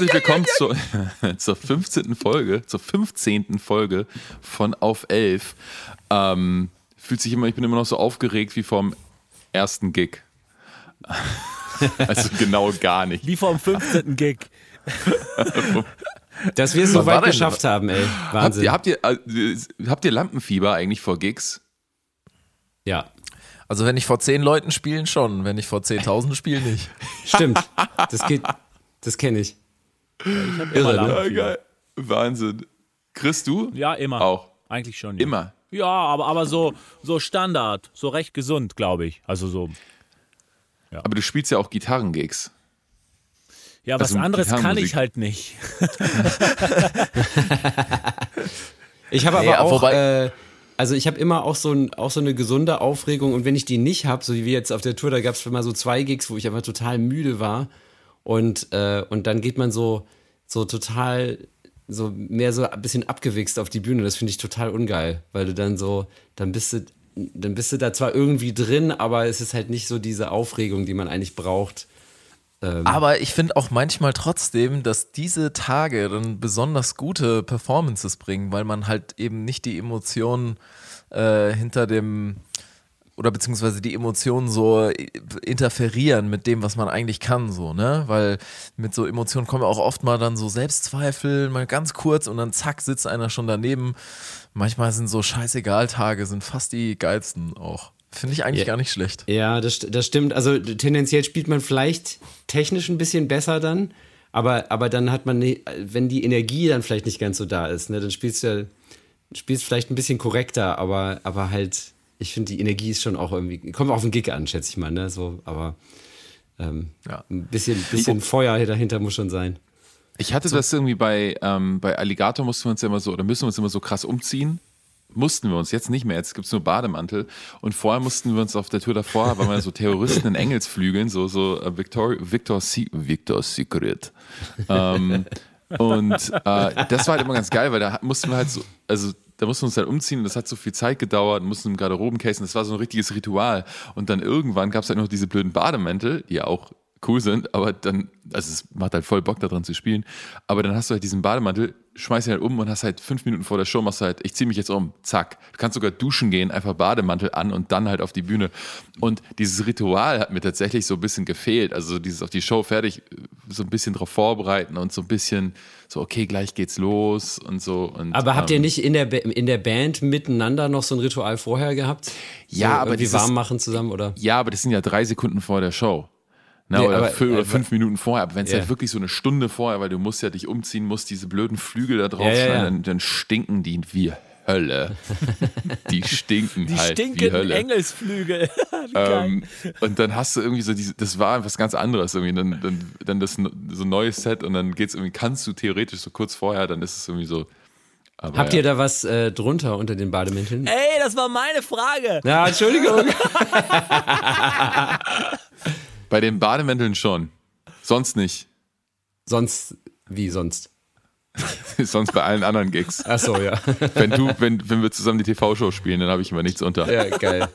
Herzlich willkommen zur, zur 15. Folge, zur 15. Folge von Auf 11. Ähm, fühlt sich immer, ich bin immer noch so aufgeregt wie vom ersten Gig. Also genau gar nicht. Wie vom 15. Gig. Dass wir es so weit geschafft haben, ey. Wahnsinn. Habt ihr, habt, ihr, äh, habt ihr Lampenfieber eigentlich vor Gigs? Ja. Also wenn ich vor zehn Leuten spielen schon, wenn ich vor 10.000 spiele nicht. Stimmt. Das geht, das kenne ich. Ja, ich hab immer Ja, Lampenfieber. geil. Wahnsinn. Chris, du? Ja, immer. Auch. Eigentlich schon. Ja. Immer. Ja, aber, aber so, so Standard, so recht gesund, glaube ich. Also so. Aber du spielst ja auch Gitarrengigs. Ja, was Also anderes kann ich halt nicht. Ich habe aber Ja, auch, wobei- äh, also ich habe immer auch so, ein, auch so eine gesunde Aufregung und wenn ich die nicht habe, so wie wir jetzt auf der Tour, da gab es mal so zwei Gigs, wo ich einfach total müde war und, äh, und dann geht man so, so total, so mehr so ein bisschen abgewichst auf die Bühne. Das finde ich total ungeil, weil du dann so, dann bist du, dann bist du da zwar irgendwie drin, aber es ist halt nicht so diese Aufregung, die man eigentlich braucht. Aber ich finde auch manchmal trotzdem, dass diese Tage dann besonders gute Performances bringen, weil man halt eben nicht die Emotionen äh, hinter dem oder beziehungsweise die Emotionen so interferieren mit dem, was man eigentlich kann, so, ne? Weil mit so Emotionen kommen ja auch oft mal dann so Selbstzweifel, mal ganz kurz und dann zack, sitzt einer schon daneben. Manchmal sind so Scheißegal-Tage, sind fast die geilsten auch. Finde ich eigentlich Ja. gar nicht schlecht. Ja, das, das stimmt. Also tendenziell spielt man vielleicht technisch ein bisschen besser dann, aber, aber dann hat man, ne, wenn die Energie dann vielleicht nicht ganz so da ist, ne, dann spielst du spielst vielleicht ein bisschen korrekter, aber, aber halt, ich finde, die Energie ist schon auch irgendwie, kommt auf den Gig an, schätze ich mal, ne, so, aber ähm, Ja. ein bisschen, bisschen Feuer dahinter muss schon sein. Ich hatte das irgendwie bei, ähm, bei Alligator mussten wir uns ja immer so, oder müssen wir uns immer so krass umziehen. Mussten wir uns, jetzt nicht mehr, jetzt gibt es nur Bademantel. Und vorher mussten wir uns auf der Tour davor, waren wir so Terroristen in Engelsflügeln, so, so äh, Victor, Victor, Se Victor Secret. Ähm, und äh, das war halt immer ganz geil, weil da mussten wir halt so, also da mussten wir uns halt umziehen und das hat so viel Zeit gedauert, mussten im Garderobencase und das war so ein richtiges Ritual. Und dann irgendwann gab es halt noch diese blöden Bademäntel, die ja auch cool sind, aber dann, also es macht halt voll Bock daran zu spielen, aber dann hast du halt diesen Bademantel, schmeißt ihn halt um und hast halt fünf Minuten vor der Show, machst halt, ich zieh mich jetzt um, zack. Du kannst sogar duschen gehen, einfach Bademantel an und dann halt auf die Bühne. Und dieses Ritual hat mir tatsächlich so ein bisschen gefehlt, also dieses auf die Show fertig, so ein bisschen drauf vorbereiten und so ein bisschen so, okay, gleich geht's los und so. Und, Aber habt ihr ähm, nicht in der, Ba- in der Band miteinander noch so ein Ritual vorher gehabt? Ja, so aber irgendwie dieses- warm machen zusammen, oder? Ja, aber das sind ja drei Sekunden vor der Show. Ne, Nee, oder, aber- fü- oder äh, fünf Minuten vorher. Aber wenn es Ja. halt wirklich so eine Stunde vorher, weil du musst ja dich umziehen, musst diese blöden Flügel da drauf Ja, ja, schneiden, ja. Dann, dann stinken die wie Hölle. die stinken Die halt wie stinkenden Hölle. Engelsflügel. Wie. Ähm, und dann hast du irgendwie so diese, das war was ganz anderes irgendwie. Dann, dann, dann das so ein neues Set und dann geht's irgendwie, kannst du theoretisch so kurz vorher, dann ist es irgendwie so. Aber Habt ja. ihr da was äh, drunter unter den Bademänteln? Ey, das war meine Frage. Ja, Entschuldigung. Bei den Bademänteln schon. Sonst nicht. sonst, wie sonst? Sonst bei allen anderen Gigs. Ach so, ja. Wenn du, wenn, wenn wir zusammen die TV-Show spielen, dann habe ich immer nichts unter. Ja, geil.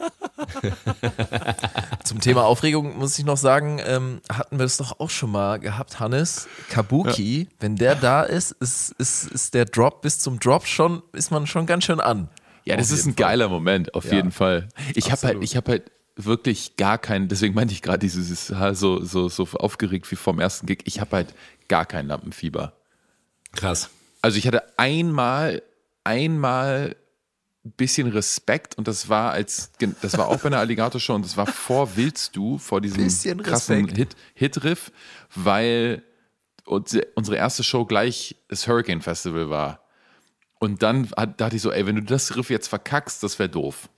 Zum Thema Aufregung muss ich noch sagen, ähm, hatten wir das doch auch schon mal gehabt, Hannes. Kabuki, wenn der da ist, ist, ist, ist der Drop bis zum Drop schon, ist man schon ganz schön an. Ja, das Auf ist ein geiler Moment, auf Ja. jeden Fall. Ich habe halt, ich habe halt wirklich gar keinen, deswegen meinte ich gerade dieses so, so, so aufgeregt wie vom ersten Gig, ich habe halt gar kein Lampenfieber. Krass. Also ich hatte einmal, einmal ein bisschen Respekt und das war als, das war auch bei einer Alligator-Show und das war vor Willst du, vor diesem krassen. Hit, Hit-Riff, weil unsere unsere erste Show gleich das Hurricane Festival war. Und dann hat, dachte ich so, ey, wenn du das Riff jetzt verkackst, das wäre doof.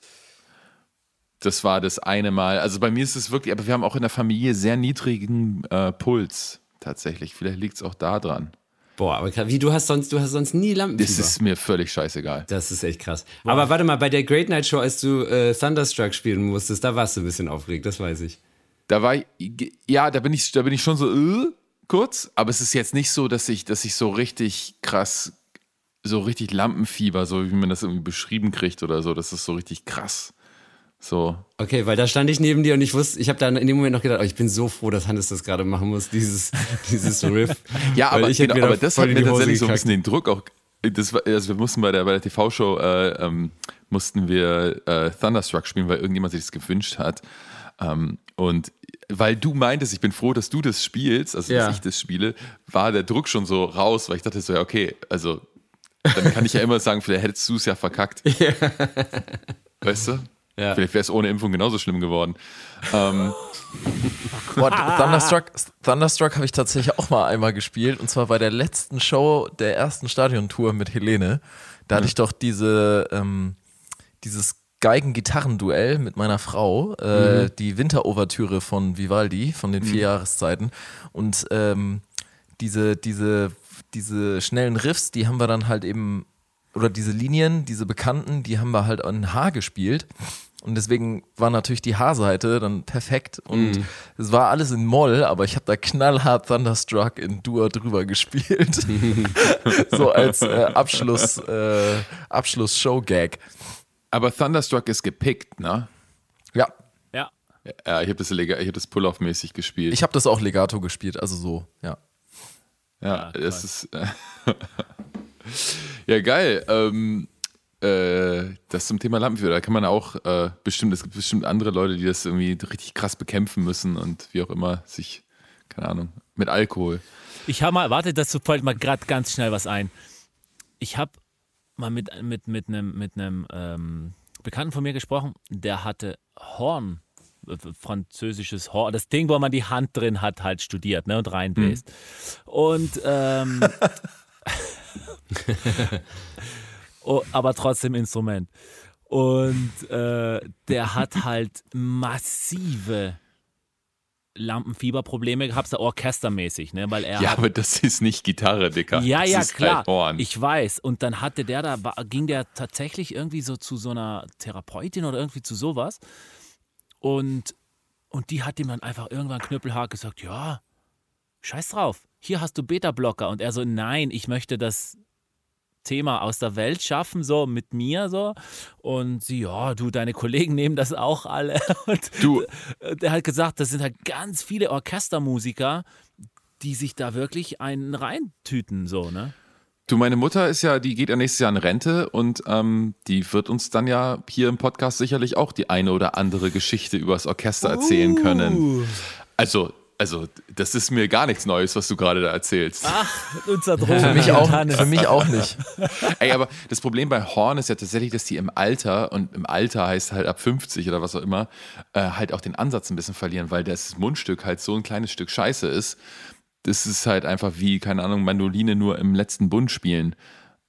Das war das eine Mal. Also bei mir ist es wirklich, aber wir haben auch in der Familie sehr niedrigen äh, Puls tatsächlich. Vielleicht liegt es auch da dran. Boah, aber wie du hast sonst, du hast sonst nie Lampenfieber. Das ist mir völlig scheißegal. Das ist echt krass. Aber warte mal, bei der Great Night Show, als du äh, Thunderstruck spielen musstest, da warst du ein bisschen aufgeregt, das weiß ich. Da war ich, ja, da bin ich, da bin ich schon so äh, kurz, aber es ist jetzt nicht so, dass ich, dass ich so richtig krass, so richtig Lampenfieber, so wie man das irgendwie beschrieben kriegt oder so, das ist so richtig krass. So. Okay, weil da stand ich neben dir und ich wusste, ich habe dann in dem Moment noch gedacht, oh, ich bin so froh, dass Hannes das gerade machen muss, dieses, dieses Riff. Ja, aber, ich genau, da aber das hat mir tatsächlich so ein gekackt. bisschen den Druck auch. Das war, also wir mussten bei der, bei der TV-Show äh, ähm, mussten wir äh, Thunderstruck spielen, weil irgendjemand sich das gewünscht hat. Ähm, und weil du meintest, ich bin froh, dass du das spielst, also Ja. dass ich das spiele, war der Druck schon so raus, weil ich dachte so, ja, okay, also dann kann ich ja immer sagen, vielleicht hättest du es ja verkackt. Weißt du? Ja. Vielleicht wäre es ohne Impfung genauso schlimm geworden. Ähm, Boah, Thunderstruck, Thunderstruck habe ich tatsächlich auch mal einmal gespielt und zwar bei der letzten Show der ersten Stadiontour mit Helene. Da hatte ich doch diese, ähm, dieses Geigen-Gitarren-Duell mit meiner Frau, äh, die Winterovertüre von Vivaldi, von den vier Jahreszeiten. Und ähm, diese, diese, diese schnellen Riffs, die haben wir dann halt eben, oder diese Linien, diese bekannten, die haben wir halt an H gespielt. Und deswegen war natürlich die H-Seite dann perfekt. Und es war alles in Moll, aber ich habe da knallhart Thunderstruck in Dur drüber gespielt. so als äh, Abschluss, äh, Abschluss-Show-Gag. aber Thunderstruck ist gepickt, ne? Ja, Ja. Ja, ich habe das, ich hab das Pull-Off-mäßig gespielt. ich habe das auch Legato gespielt, also so, ja. Ja, Ja, das ist. Äh, ja, geil. Ähm, äh, das zum Thema Lampenfieber, da kann man auch äh, bestimmt, es gibt bestimmt andere Leute, die das irgendwie richtig krass bekämpfen müssen und wie auch immer sich, keine Ahnung, mit Alkohol. Ich habe mal, warte, dazu fällt mir gerade ganz schnell was ein. Ich habe mal mit, mit, mit einem mit einem, ähm, Bekannten von mir gesprochen, der hatte Horn, äh, französisches Horn, das Ding, wo man die Hand drin hat, halt studiert ne, und reinbläst. Und ähm, oh, aber trotzdem Instrument. Und äh, der hat halt massive Lampenfieberprobleme gehabt, so orchestermäßig, ne? Weil er Ja, hat, aber das ist nicht Gitarre, Dicker. ja, das ja, ist klar. Halt. Ich weiß. Und dann hatte der da, ging der tatsächlich irgendwie so zu so einer Therapeutin oder irgendwie zu sowas. Und, und die hat ihm dann einfach irgendwann knüppelhart gesagt: Ja, scheiß drauf, hier hast du Beta-Blocker. Und er so: Nein, ich möchte das Thema aus der Welt schaffen, so mit mir so. Und sie, ja, du, deine Kollegen nehmen das auch alle. Und Du- der hat gesagt, das sind halt ganz viele Orchestermusiker, die sich da wirklich einen reintüten, so, ne? Du, meine Mutter ist ja, die geht ja nächstes Jahr in Rente und ähm, die wird uns dann ja hier im Podcast sicherlich auch die eine oder andere Geschichte übers Orchester erzählen Uh. können. Also, also, das ist mir gar nichts Neues, was du gerade da erzählst. Unser Drogen. Für mich auch, für mich auch nicht. Ey, aber das Problem bei Horn ist ja tatsächlich, dass die im Alter, und im Alter heißt halt ab 50 oder was auch immer, äh, halt auch den Ansatz ein bisschen verlieren, weil das Mundstück halt so ein kleines Stück Scheiße ist. Das ist halt einfach wie, keine Ahnung, Mandoline nur im letzten Bund spielen.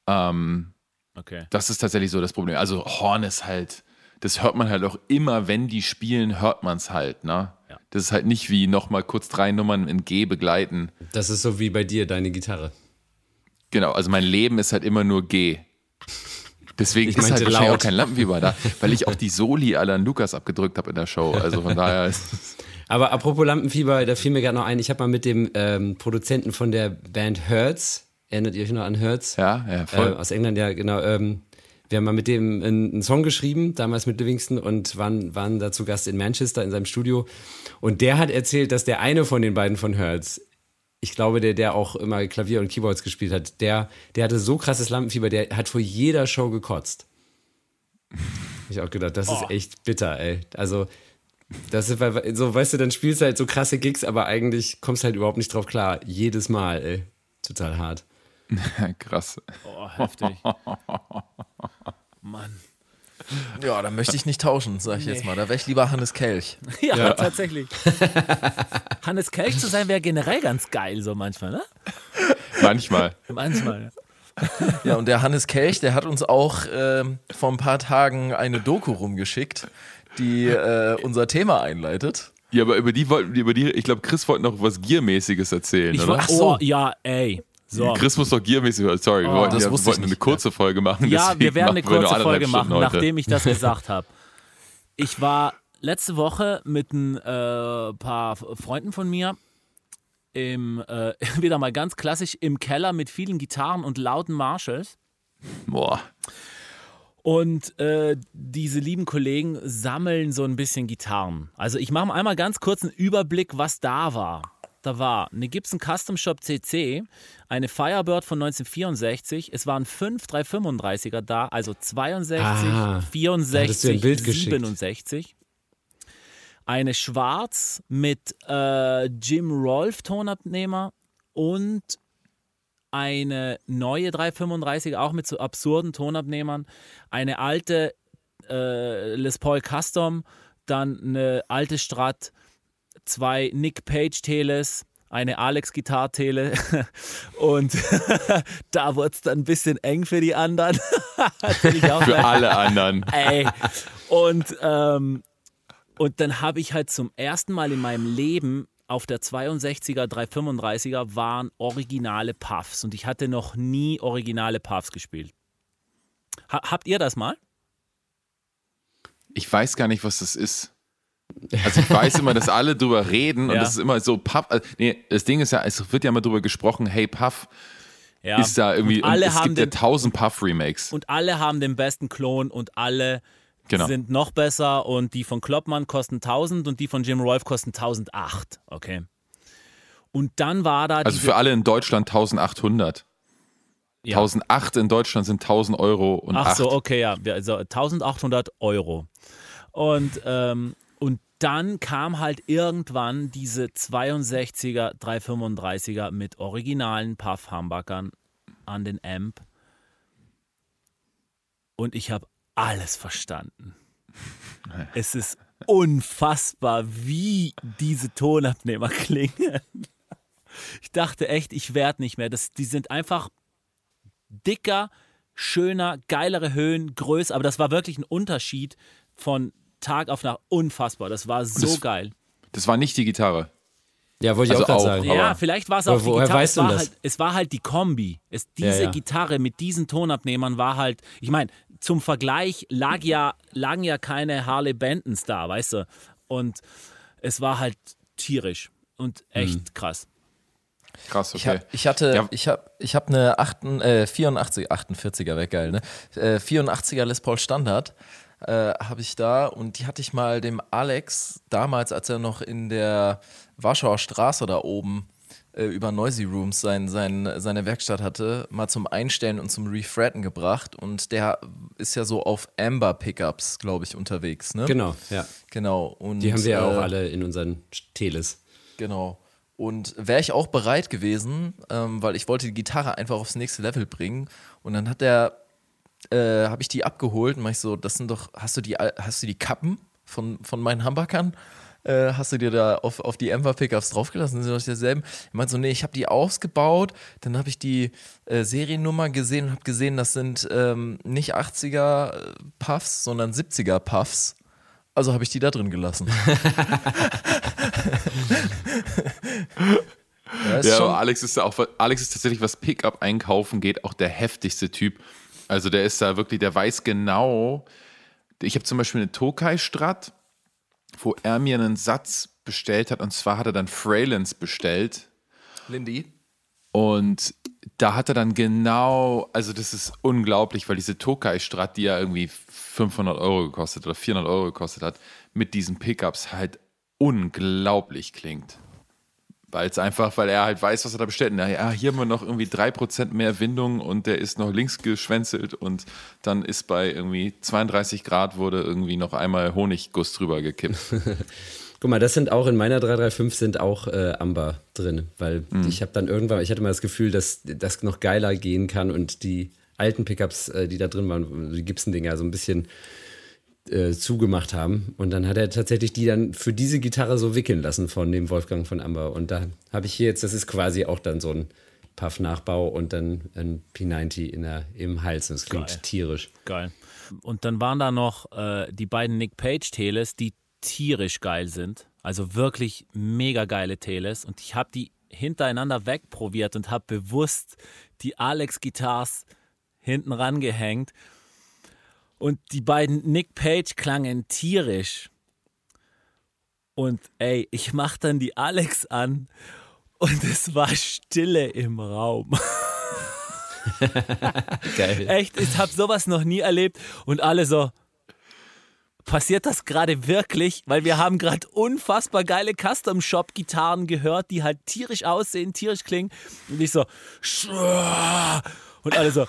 Ähm, Okay. das ist tatsächlich so das Problem. Also Horn ist halt, das hört man halt auch immer, wenn die spielen, hört man es halt, ne? Ja. Das ist halt nicht wie nochmal kurz drei Nummern in G begleiten. Das ist so wie bei dir, deine Gitarre. Genau, also mein Leben ist halt immer nur G. Deswegen Ich ist halt wahrscheinlich laut. auch kein Lampenfieber da, weil ich auch die Soli aller Lukas abgedrückt habe in der Show. Also von daher ist Aber apropos Lampenfieber, da fiel mir gerade noch ein, ich habe mal mit dem ähm, Produzenten von der Band Hertz, erinnert ihr euch noch an Hertz? ja, ja, Äh, voll. aus England, ja, genau. Ähm, wir haben mal mit dem einen, Song geschrieben, damals mit Livingston, und waren, waren da zu Gast in Manchester in seinem Studio. Und der hat erzählt, dass der eine von den beiden von Hertz, ich glaube, der, der auch immer Klavier und Keyboards gespielt hat, der, der hatte so krasses Lampenfieber, der hat vor jeder Show gekotzt. Hab ich auch gedacht, das Oh. ist echt bitter, ey. Also, das ist, weil- so, weißt du, dann spielst du halt so krasse Gigs, aber eigentlich kommst du halt überhaupt nicht drauf klar. Jedes Mal, ey. Total hart. Krass. Oh, heftig. Mann. Ja, da möchte ich nicht tauschen, sag ich jetzt mal. Da wäre ich lieber Hannes Kelch. Ja, tatsächlich. Hannes Kelch zu sein wäre generell ganz geil, so manchmal, ne? Manchmal. Manchmal. Ja. Ja, und der Hannes Kelch, der hat uns auch ähm, vor ein paar Tagen eine Doku rumgeschickt, die äh, unser Thema einleitet. Ja, aber über die wollten, über die, ich glaube, Chris wollte noch was Giermäßiges erzählen, Ich oder? war, Ach so. oh, ja, ey. So. Chris muss doch Giermäßig, sorry, wir Oh, wollten, das ja, wir wollten eine kurze Folge machen. Ja, wir werden eine wir kurze Folge machen, heute. nachdem ich das gesagt habe. Ich war letzte Woche mit ein äh, paar Freunden von mir im, äh, wieder mal ganz klassisch im Keller mit vielen Gitarren und lauten Marshalls. Boah. Und äh, diese lieben Kollegen sammeln so ein bisschen Gitarren. Also ich mache mal einmal ganz kurz einen Überblick, was da war. Da war eine Gibson Custom Shop CC, eine Firebird von 1964. Es waren fünf 335er da, also 62, Ah, 64, Bild geschickt. 67. Eine schwarz mit äh, Jim Rolfe Tonabnehmer und eine neue 335 auch mit so absurden Tonabnehmern, eine alte äh, Les Paul Custom, dann eine alte Strat, zwei Nick Page Teles, eine Alex Gitarre Tele und da wurde es dann ein bisschen eng für die anderen. Für alle anderen. Ey. Und, ähm, und dann habe ich halt zum ersten Mal in meinem Leben auf der 62er, 335er waren originale Puffs und ich hatte noch nie originale Puffs gespielt. Ha habt ihr das mal? Ich weiß gar nicht, was das ist. Also ich weiß immer, dass alle drüber reden und Ja. das ist immer so Puff. Also, nee, das Ding ist ja, es wird ja immer drüber gesprochen, hey Puff Ja. ist da irgendwie Und alle es haben gibt ja den, tausend Puff Remakes. und alle haben den besten Klon und alle Genau. sind noch besser und die von Kloppmann kosten 1000 und die von Jim Rolfe kosten 1008. Okay. Und dann war da Also für alle in Deutschland 1800. ja. 1008 in Deutschland sind 1000 Euro und Ach 8. so, okay, ja. Also 1800 Euro. Und, ähm, und dann kam halt irgendwann diese 62er, 335er mit originalen Puff-Humbuckern an den Amp. Und ich habe alles verstanden. Es ist unfassbar, wie diese Tonabnehmer klingen. Ich dachte echt, ich werde nicht mehr. Das, die sind einfach dicker, schöner, geilere Höhen, größer. Aber das war wirklich ein Unterschied von Tag auf Nacht. Unfassbar. Das war so das- geil. Das war nicht die Gitarre. Ja, wollte ich Also auch auch, sagen. Ja, vielleicht war es auch die woher Gitarre. weißt es, du war das? halt, es war halt die Kombi. Es, diese ja. Gitarre mit diesen Tonabnehmern war halt, ich meine, zum Vergleich lag ja, lagen ja keine Harley Bentons da, weißt du? Und es war halt tierisch und echt Hm. krass. Krass, Ich, okay. hab, ich hatte, Ja. ich habe ich hab eine 8, äh, 84, 48er, wäre geil, ne? Äh, 84er Les Paul Standard äh, habe ich da und die hatte ich mal dem Alex damals, als er noch in der Warschauer Straße da oben äh, über Noisy Rooms sein, sein, seine Werkstatt hatte, mal zum Einstellen und zum Refretten gebracht und der ist ja so auf Amber Pickups, glaube ich, unterwegs, ne? Genau, ja. Genau. Und, Die haben wir ja auch äh, alle in unseren Teles. Genau. Und wäre ich auch bereit gewesen, ähm, weil ich wollte die Gitarre einfach aufs nächste Level bringen. Und dann hat der, äh, habe ich die abgeholt und mach ich so, das sind doch, hast du die, hast du die Kappen von, von meinen Hamburgern? Äh, hast du dir da auf, auf die Ember Pickups draufgelassen? Sind doch dieselben? Ich meinte so, nee, ich habe die ausgebaut, dann habe ich die äh, Seriennummer gesehen und habe gesehen, das sind ähm, nicht 80er Puffs, sondern 70er Puffs. Also habe ich die da drin gelassen. ja, ist Ja, Alex ist da auch, Alex ist tatsächlich, was Pickup einkaufen geht, auch der heftigste Typ. Also der ist da wirklich, der weiß genau. Ich habe zum Beispiel eine Tokai-Strat, wo er mir einen Satz bestellt hat, und zwar hat er dann Fralens bestellt. Lindy. Und da hat er dann genau, also das ist unglaublich, weil diese Tokai-Strat, die ja irgendwie 500 Euro gekostet oder 400 Euro gekostet hat, mit diesen Pickups halt unglaublich klingt. Weil es einfach, weil er halt weiß, was er da bestellt. Na ja, hier haben wir noch irgendwie 3% mehr Windung und der ist noch links geschwänzelt und dann ist bei irgendwie 32 Grad wurde irgendwie noch einmal Honigguss drüber gekippt. Guck mal, das sind auch in meiner 335 sind auch äh, Amber drin, weil ich habe dann irgendwann, ich hatte mal das Gefühl, dass das noch geiler gehen kann und die alten Pickups, äh, die da drin waren, die Gibson-Dinger, so ein bisschen äh, zugemacht haben. Und dann hat er tatsächlich die dann für diese Gitarre so wickeln lassen von dem Wolfgang von Amber. Und da habe ich hier jetzt, das ist quasi auch dann so ein Puff-Nachbau und dann ein P90 in der, im Hals. Und es klingt Geil. tierisch. Geil. Und dann waren da noch äh, die beiden Nick Page Teles, die tierisch geil sind. Also wirklich mega geile Teles. Und ich habe die hintereinander wegprobiert und habe bewusst die Alex Guitars hinten rangehängt. Und die beiden Nick Page klangen tierisch. Und ey, ich mach dann die Alex an und es war Stille im Raum. Geil. Echt, ich habe sowas noch nie erlebt. Und alle so, passiert das gerade wirklich? Weil wir haben gerade unfassbar geile Custom-Shop-Gitarren gehört, die halt tierisch aussehen, tierisch klingen. Und ich so, und alle so,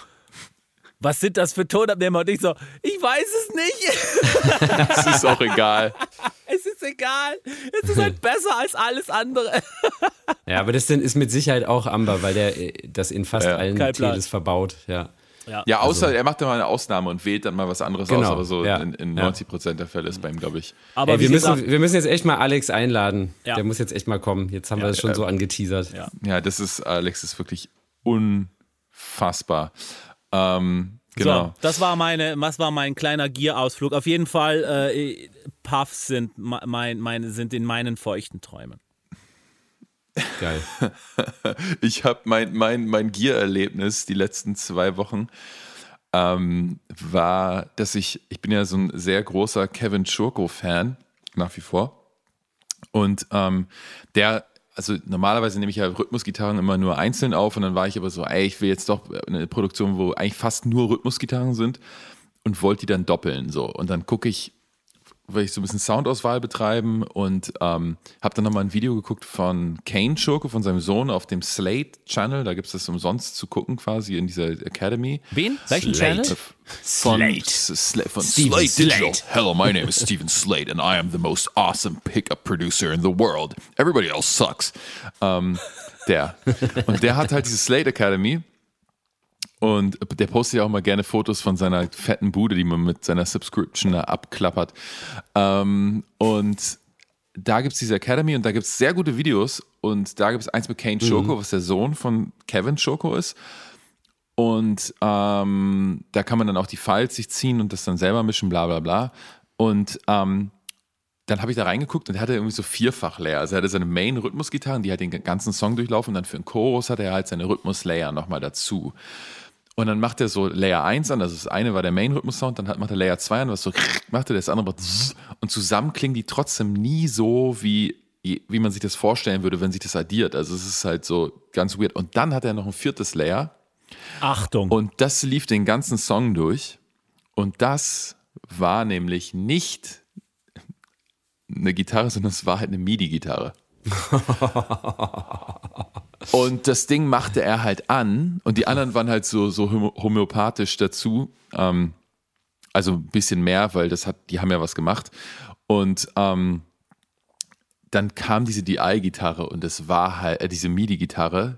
was sind das für Tonabnehmer? Und ich so, ich weiß es nicht. Das ist auch egal. Es ist egal. Es ist halt besser als alles andere. Ja, aber das ist mit Sicherheit auch Amber, weil der äh, das in fast Ja. allen. Teles verbaut. Ja. Ja, außer er macht da mal eine Ausnahme und wählt dann mal was anderes aus, Genau, aber so ja, in, in ja. 90 Prozent der Fälle ist bei ihm, glaube ich. Aber Ey, wir, müssen, gesagt, wir müssen jetzt echt mal Alex einladen. Ja. Der muss jetzt echt mal kommen. Jetzt haben wir es schon so angeteasert. Ja. Ja, das ist, Alex ist wirklich unfassbar. Ähm, genau. So, das war meine, was war mein kleiner Gier-Ausflug. Auf jeden Fall, äh, Puffs sind, me- mein, meine, sind in meinen feuchten Träumen. Geil. Ich habe mein, mein, mein Gear-Erlebnis die letzten zwei Wochen ähm, war, dass ich, ich bin ja so ein sehr großer Kevin Schurko-Fan, nach wie vor. Und ähm, der, also normalerweise nehme ich ja Rhythmusgitarren immer nur einzeln auf und dann war ich aber so, ey, ich will jetzt doch eine Produktion, wo eigentlich fast nur Rhythmusgitarren sind und wollte die dann doppeln. So. Und dann gucke ich, will ich so ein bisschen Soundauswahl betreiben und ähm, habe dann nochmal ein Video geguckt von Kane Schurke, von seinem Sohn auf dem Slate-Channel. Da gibt es das umsonst zu gucken quasi in dieser Academy. Wen? Welchen Slate. Channel? Von Slate. Sla von Steven Slate Digital. Slate. Hello, my name is Steven Slate and I am the most awesome pickup producer in the world. Everybody else sucks. Ähm, der. Und der hat halt diese Slate Academy und der postet ja auch mal gerne Fotos von seiner fetten Bude, die man mit seiner Subscription da abklappert. Ähm, und da gibt es diese Academy und da gibt es sehr gute Videos. Und da gibt es eins mit Kane Schoko, was der Sohn von Kevin Schoko ist. Und ähm, da kann man dann auch die Files sich ziehen und das dann selber mischen, bla bla bla. Und ähm, dann habe ich da reingeguckt und er hatte irgendwie so vierfach Layer. Also er hatte seine Main-Rhythmusgitarren, die halt den ganzen Song durchlaufen und dann für den Chorus hatte er halt seine Rhythmus-Layer nochmal dazu. Und dann macht er so Layer 1 an, also das eine war der Main-Rhythmus-Sound, dann hat, macht er Layer 2 an, was so machte, das andere macht und zusammen klingen die trotzdem nie so, wie, wie man sich das vorstellen würde, wenn sich das addiert. Also es ist halt so ganz weird. Und dann hat er noch ein viertes Layer Achtung. und das lief den ganzen Song durch. Und das war nämlich nicht eine Gitarre, sondern es war halt eine MIDI-Gitarre. und das Ding machte er halt an und die anderen waren halt so, so homö- homöopathisch dazu. Ähm, also ein bisschen mehr, weil das hat, die haben ja was gemacht. Und ähm, dann kam diese DI-Gitarre und es war halt, äh, diese MIDI-Gitarre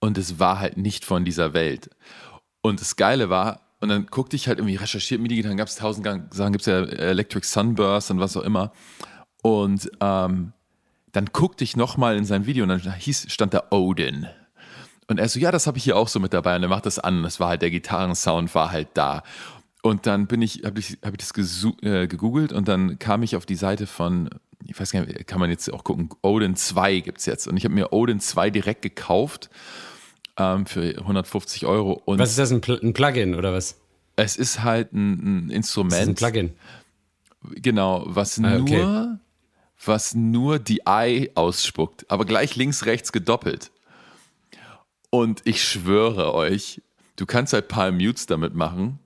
und es war halt nicht von dieser Welt. Und das Geile war, und dann guckte ich halt irgendwie recherchiert, MIDI-Gitarren gab es tausend Sachen, gibt es ja Electric Sunburst und was auch immer. Und ähm, dann guckte ich nochmal in sein Video und dann hieß, stand da Odin. Und er so, ja, das habe ich hier auch so mit dabei. Und er macht das an. Das war halt, der Gitarrensound war halt da. Und dann bin ich, habe ich, hab ich das äh, gegoogelt und dann kam ich auf die Seite von, ich weiß gar nicht, kann man jetzt auch gucken, Odin 2 gibt es jetzt. Und ich habe mir Odin 2 direkt gekauft ähm, für 150 Euro. Und Was ist das, ein, Pl ein Plugin oder was? es ist halt ein, ein Das Instrument. ist ein Plugin. Genau, was Ah, nur, okay. Was nur die I ausspuckt, aber gleich links, rechts gedoppelt. Und ich schwöre euch, du kannst halt Palm Mutes damit machen.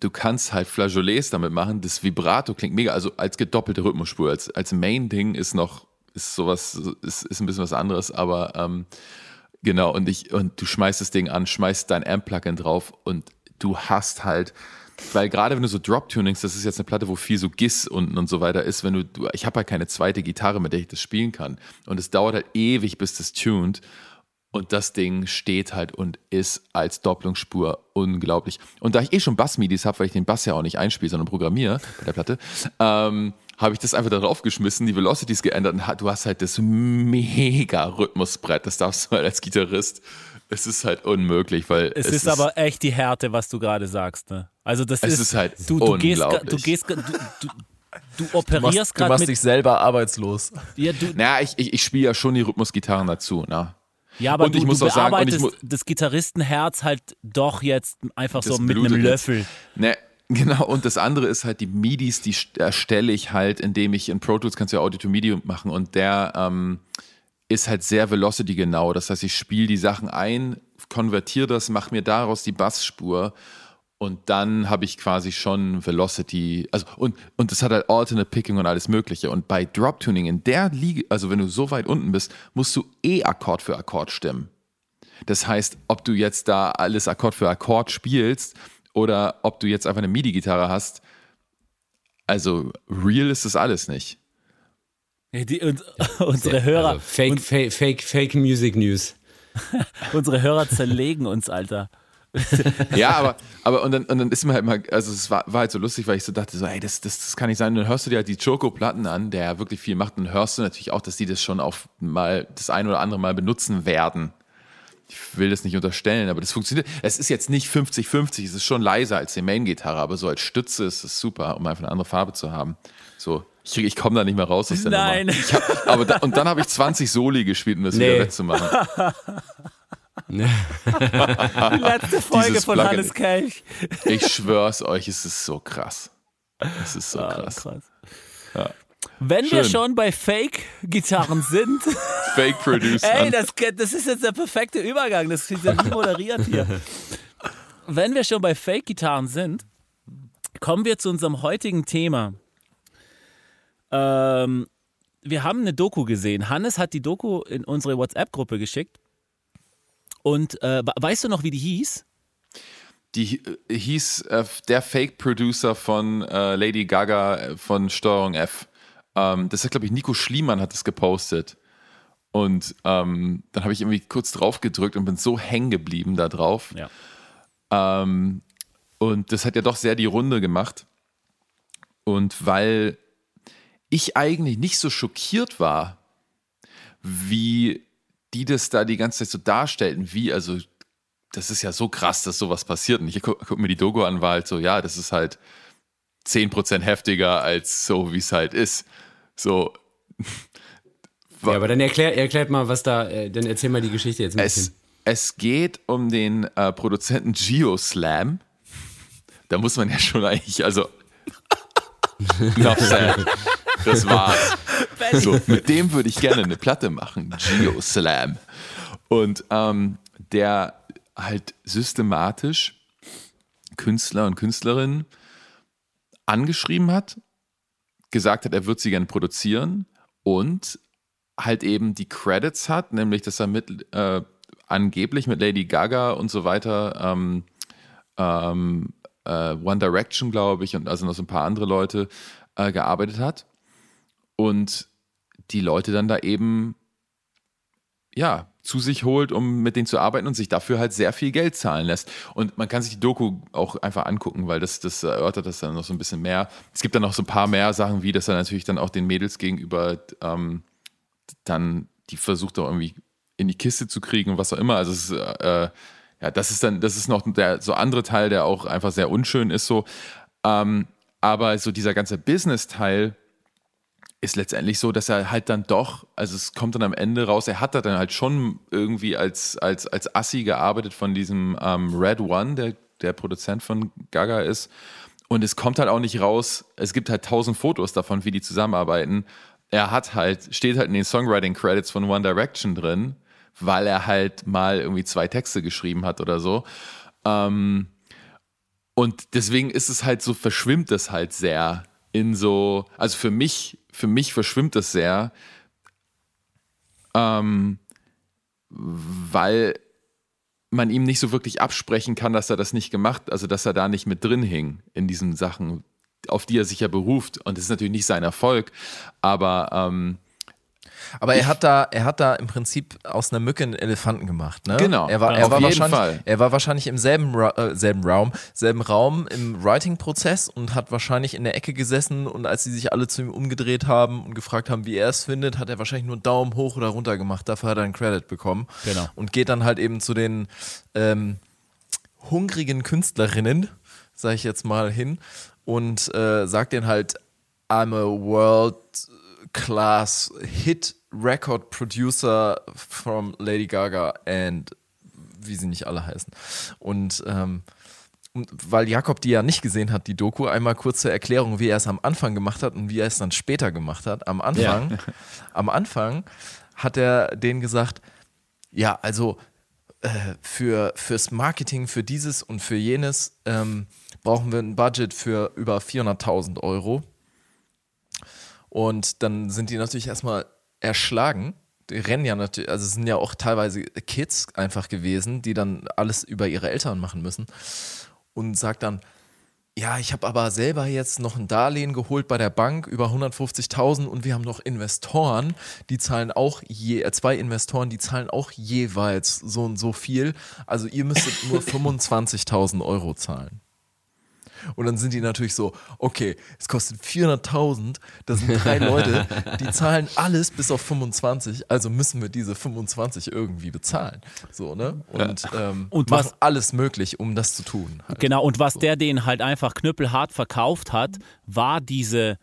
Du kannst halt Flageolets damit machen. Das Vibrato klingt mega, also als gedoppelte Rhythmusspur. Als, als Main-Ding ist noch, ist sowas, ist, ist ein bisschen was anderes, aber ähm, genau, und ich, und du schmeißt das Ding an, schmeißt dein Amp-Plugin drauf und du hast halt, weil gerade wenn du so Drop-Tunings, das ist jetzt eine Platte, wo viel so Giss unten und so weiter ist, wenn du, du ich habe halt keine zweite Gitarre, mit der ich das spielen kann. Und es dauert halt ewig, bis das tuned. Und das Ding steht halt und ist als Doppelungsspur unglaublich. Und da ich eh schon Bass-Midis habe, weil ich den Bass ja auch nicht einspiele, sondern programmiere bei der Platte, ähm, habe ich das einfach darauf geschmissen, die Velocities geändert und du hast halt das mega Rhythmusbrett. Das darfst du halt als Gitarrist. Es ist halt unmöglich, weil Es, ist, aber echt die Härte, was du gerade sagst. Ne? Also das Es ist, ist halt du, du gehst, unglaublich. du gehst, du, du, du Du machst, operierst du gerade machst mit. dich selber arbeitslos. Ja, du, naja, ich, ich, ich spiele ja schon die Rhythmusgitarren dazu. Ne? ja, aber und du, ich muss du auch sagen, ich mu- das Gitarristenherz halt doch jetzt einfach so mit einem Löffel. Jetzt. Ne, genau, und das andere ist halt die MIDIs, die st- erstelle ich halt, indem ich in Pro Tools kannst du ja Audio to MIDI machen und der ähm, ist halt sehr velocity genau. Das heißt, ich spiele die Sachen ein, konvertiere das, mache mir daraus die Bassspur und dann habe ich quasi schon Velocity, also und, und das hat halt Alternate Picking und alles Mögliche. Und bei Drop Tuning in der Liga, also wenn du so weit unten bist, musst du eh Akkord für Akkord stimmen. Das heißt, ob du jetzt da alles Akkord für Akkord spielst oder ob du jetzt einfach eine MIDI-Gitarre hast, also real ist das alles nicht. Die, und, unsere Hörer. Also fake, und, fake, fake, fake Music News. unsere Hörer zerlegen uns, Alter. ja, aber, aber und dann, und dann ist mir halt mal, also es war, war halt so lustig, weil ich so dachte, so, ey, das, das, das kann nicht sein. Und dann hörst du dir halt die Choco-Platten an, der ja wirklich viel macht, und hörst du natürlich auch, dass die das schon auf mal das ein oder andere Mal benutzen werden. Ich will das nicht unterstellen, aber das funktioniert. Es ist jetzt nicht 50-50, es ist schon leiser als die Main-Gitarre, aber so als Stütze ist es super, um einfach eine andere Farbe zu haben. So, ich, ich komme da nicht mehr raus aus der Nein. Nummer. Hab, aber da, und dann habe ich 20 Soli gespielt, um das Nee. wieder wettzumachen. Die letzte Folge Dieses von Plugin. Hannes Kelch. Ich schwör's euch, es ist so krass. Es ist so Ah, krass. krass. Ja. Wenn wir Schön. schon bei Fake-Gitarren sind, Fake Producer. ey, das, das ist jetzt der perfekte Übergang, das ist ja nicht moderiert hier. Wenn wir schon bei Fake-Gitarren sind, kommen wir zu unserem heutigen Thema. Ähm, wir haben eine Doku gesehen. Hannes hat die Doku in unsere WhatsApp-Gruppe geschickt. Und äh, we- weißt du noch, wie die hieß? Die äh, hieß äh, der Fake-Producer von äh, Lady Gaga äh, von Steuerung F. Ähm, das hat, glaube ich, Nico Schliemann hat das gepostet. Und ähm, dann habe ich irgendwie kurz drauf gedrückt und bin so hängen geblieben da drauf. Ja. Ähm, und das hat ja doch sehr die Runde gemacht. Und weil ich eigentlich nicht so schockiert war, wie die das da die ganze Zeit so darstellten, wie, also, das ist ja so krass, dass sowas passiert. Und ich gucke guck mir die Dogo an, war halt so, ja, das ist halt 10% heftiger als so, wie es halt ist. So, Ja, aber dann erklär, erklärt mal, was da, äh, dann erzähl mal die Geschichte jetzt ein Es, bisschen. es geht um den äh, Produzenten Geoslam. Da muss man ja schon eigentlich, also. Enough said. Das war's. So, mit dem würde ich gerne eine Platte machen. Geoslam. Und ähm, der halt systematisch Künstler und Künstlerinnen angeschrieben hat, gesagt hat, er wird sie gerne produzieren und halt eben die Credits hat, nämlich dass er mit äh, angeblich mit Lady Gaga und so weiter, ähm, ähm, äh, One Direction, glaube ich, und also noch so ein paar andere Leute äh, gearbeitet hat. Und die Leute dann da eben ja, zu sich holt, um mit denen zu arbeiten und sich dafür halt sehr viel Geld zahlen lässt. Und man kann sich die Doku auch einfach angucken, weil das, das erörtert das dann noch so ein bisschen mehr. Es gibt dann noch so ein paar mehr Sachen, wie dass er natürlich dann auch den Mädels gegenüber ähm, dann die versucht auch irgendwie in die Kiste zu kriegen und was auch immer. Also es äh, ja, das ist dann, das ist noch der so andere Teil, der auch einfach sehr unschön ist so. Ähm, aber so dieser ganze Business-Teil ist letztendlich so, dass er halt dann doch, also es kommt dann am Ende raus, er hat da dann halt schon irgendwie als, als, als Assi gearbeitet von diesem ähm, Red One, der, der Produzent von Gaga ist. Und es kommt halt auch nicht raus, es gibt halt tausend Fotos davon, wie die zusammenarbeiten. Er hat halt, steht halt in den Songwriting-Credits von One Direction drin, weil er halt mal irgendwie zwei Texte geschrieben hat oder so. Ähm, und deswegen ist es halt so, verschwimmt es halt sehr in so, also für mich, für mich verschwimmt es sehr, ähm, weil man ihm nicht so wirklich absprechen kann, dass er das nicht gemacht, also dass er da nicht mit drin hing in diesen Sachen, auf die er sich ja beruft. Und das ist natürlich nicht sein Erfolg, aber ähm, Aber er hat da, er hat da im Prinzip aus einer Mücke einen Elefanten gemacht, ne? Genau, Er war, er auf war jeden wahrscheinlich, Fall. er war wahrscheinlich im selben, Ra äh, selben Raum, selben Raum im Writing-Prozess und hat wahrscheinlich in der Ecke gesessen und als sie sich alle zu ihm umgedreht haben und gefragt haben, wie er es findet, hat er wahrscheinlich nur einen Daumen hoch oder runter gemacht. Dafür hat er einen Credit bekommen. Genau. Und geht dann halt eben zu den ähm, hungrigen Künstlerinnen, sage ich jetzt mal hin, und äh, sagt denen halt, I'm a world class hit record producer from Lady Gaga and wie sie nicht alle heißen. Und ähm, weil Jakob die ja nicht gesehen hat, die Doku, einmal kurz zur Erklärung, wie er es am Anfang gemacht hat und wie er es dann später gemacht hat. Am Anfang, am Anfang hat er denen gesagt, ja, also äh, für, fürs Marketing, für dieses und für jenes ähm, brauchen wir ein Budget für über 400.000 Euro. Und dann sind die natürlich erstmal erschlagen. Die rennen ja natürlich, also es sind ja auch teilweise Kids einfach gewesen, die dann alles über ihre Eltern machen müssen. Und sagt dann, ja, ich habe aber selber jetzt noch ein Darlehen geholt bei der Bank über 150.000 und wir haben noch Investoren, die zahlen auch je, äh, zwei Investoren, die zahlen auch jeweils so und so viel. Also ihr müsstet nur 25.000 Euro zahlen. Und dann sind die natürlich so, okay, es kostet 400.000, das sind drei Leute, die zahlen alles bis auf 25, also müssen wir diese 25 irgendwie bezahlen. So, ne? Und, ähm, Und was- alles möglich, um das zu tun. Halt. Genau, und was der denen halt einfach knüppelhart verkauft hat, war diese,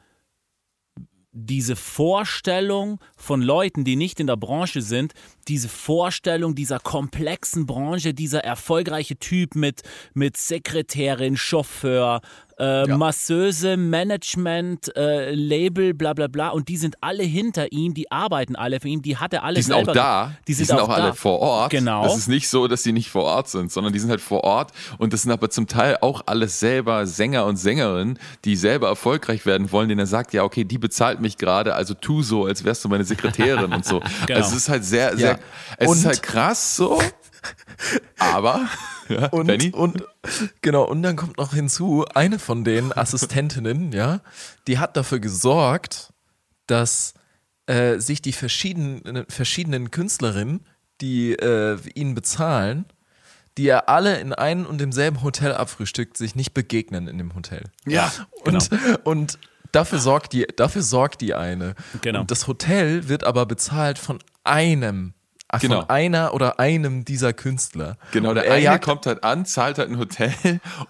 diese Vorstellung von Leuten, die nicht in der Branche sind, diese Vorstellung dieser komplexen Branche, dieser erfolgreiche Typ mit, mit Sekretärin, Chauffeur, äh, Ja. Masseuse, Management, äh, Label, bla bla bla. Und die sind alle hinter ihm, die arbeiten alle für ihn, die hat er alle Die sind auch selber. da, Die sind, auch, alle da. vor Ort. Genau. Es ist nicht so, dass die nicht vor Ort sind, sondern die sind halt vor Ort und das sind aber zum Teil auch alles selber Sänger und Sängerinnen, die selber erfolgreich werden wollen, denen er sagt, ja, okay, die bezahlt mich gerade, also tu so, als wärst du meine Sekretärin und so. Genau. Also es ist halt sehr, sehr, Ja. es Und- ist halt krass so, aber, ja, Und, Benny? und genau, und dann kommt noch hinzu, eine von den Assistentinnen, ja, die hat dafür gesorgt, dass äh, sich die verschiedenen, verschiedenen Künstlerinnen, die äh, ihn bezahlen, die ja alle in einem und demselben Hotel abfrühstückt, sich nicht begegnen in dem Hotel. Ja, Und, und dafür sorgt die, dafür sorgt die eine. Genau. Und das Hotel wird aber bezahlt von einem, äh, Genau. von einer oder einem dieser Künstler. Genau, der er eine jagt kommt halt an, zahlt halt ein Hotel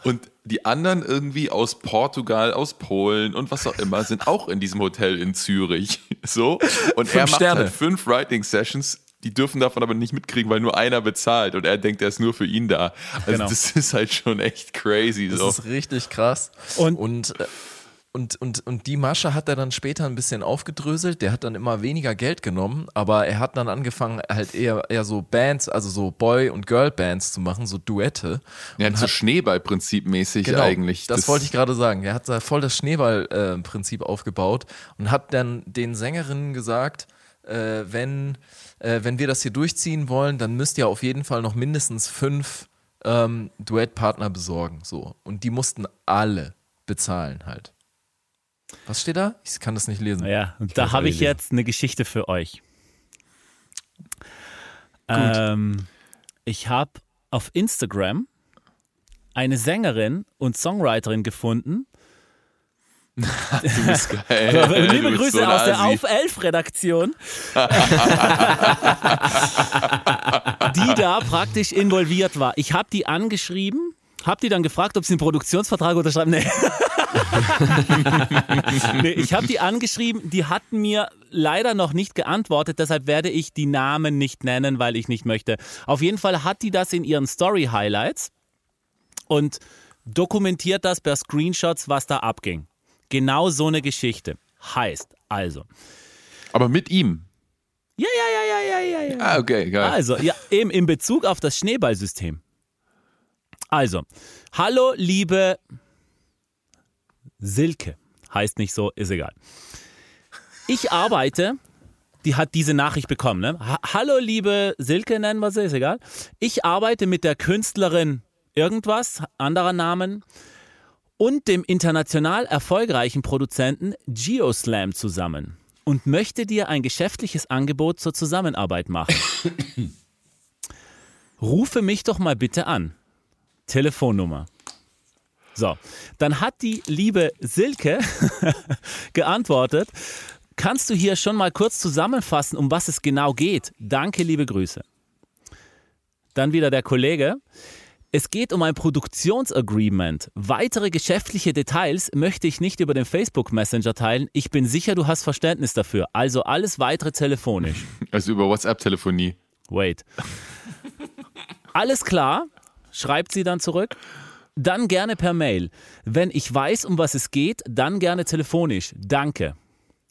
und die anderen irgendwie aus Portugal, aus Polen und was auch immer sind auch in diesem Hotel in Zürich. So. Und er macht Sterne. halt fünf Writing Sessions. Die dürfen davon aber nicht mitkriegen, weil nur einer bezahlt und er denkt, er ist nur für ihn da. Also Genau. das ist halt schon echt crazy. Das So. ist richtig krass. Und- und, äh, und, und, und die Masche hat er dann später ein bisschen aufgedröselt. Der hat dann immer weniger Geld genommen, aber er hat dann angefangen, halt eher, eher so Bands, also so Boy- und Girl-Bands zu machen, so Duette. Ja, Und so Schneeball-Prinzip mäßig Genau, eigentlich. Das, wollte ich gerade sagen. Er hat da voll das Schneeball-Prinzip aufgebaut und hat dann den Sängerinnen gesagt, äh, wenn, äh, wenn wir das hier durchziehen wollen, dann müsst ihr auf jeden Fall noch mindestens fünf ähm, Duettpartner besorgen. So. Und die mussten alle bezahlen halt. Was steht da? Ich kann das nicht lesen. Ja, und da habe ich jetzt eine Geschichte für euch. Ähm, ich habe auf Instagram eine Sängerin und Songwriterin gefunden. Du bist geil. Liebe Du bist Grüße so aus der. Auf 11 Redaktion, die da praktisch involviert war. Ich habe die angeschrieben, habe die dann gefragt, ob sie einen Produktionsvertrag unterschreiben. Nee. nee, ich habe die angeschrieben, die hatten mir leider noch nicht geantwortet, deshalb werde ich die Namen nicht nennen, weil ich nicht möchte. Auf jeden Fall hat die das in ihren Story Highlights und dokumentiert das per Screenshots, was da abging. Genau so eine Geschichte. Heißt also. Aber mit ihm. Ja, ja, ja, ja, ja, ja, ja. Ah, okay, geil. Also, ja, eben in Bezug auf das Schneeballsystem. Also, hallo, liebe Silke. Heißt nicht so, ist egal. Ich arbeite, die hat diese Nachricht bekommen, ne? Ha hallo, liebe Silke, nennen wir sie, ist egal. Ich arbeite mit der Künstlerin irgendwas, anderer Namen, und dem international erfolgreichen Produzenten Geoslam zusammen und möchte dir ein geschäftliches Angebot zur Zusammenarbeit machen. Rufe mich doch mal bitte an. Telefonnummer. So, dann hat die liebe Silke geantwortet. Kannst du hier schon mal kurz zusammenfassen, um was es genau geht? Danke, liebe Grüße. Dann wieder der Kollege. Es geht um ein Produktionsagreement. Weitere geschäftliche Details möchte ich nicht über den Facebook Messenger teilen. Ich bin sicher, du hast Verständnis dafür. Also alles weitere telefonisch. Also über WhatsApp-Telefonie. Wait. Alles klar, schreibt sie dann zurück. Dann gerne per Mail. Wenn ich weiß, um was es geht, dann gerne telefonisch. Danke.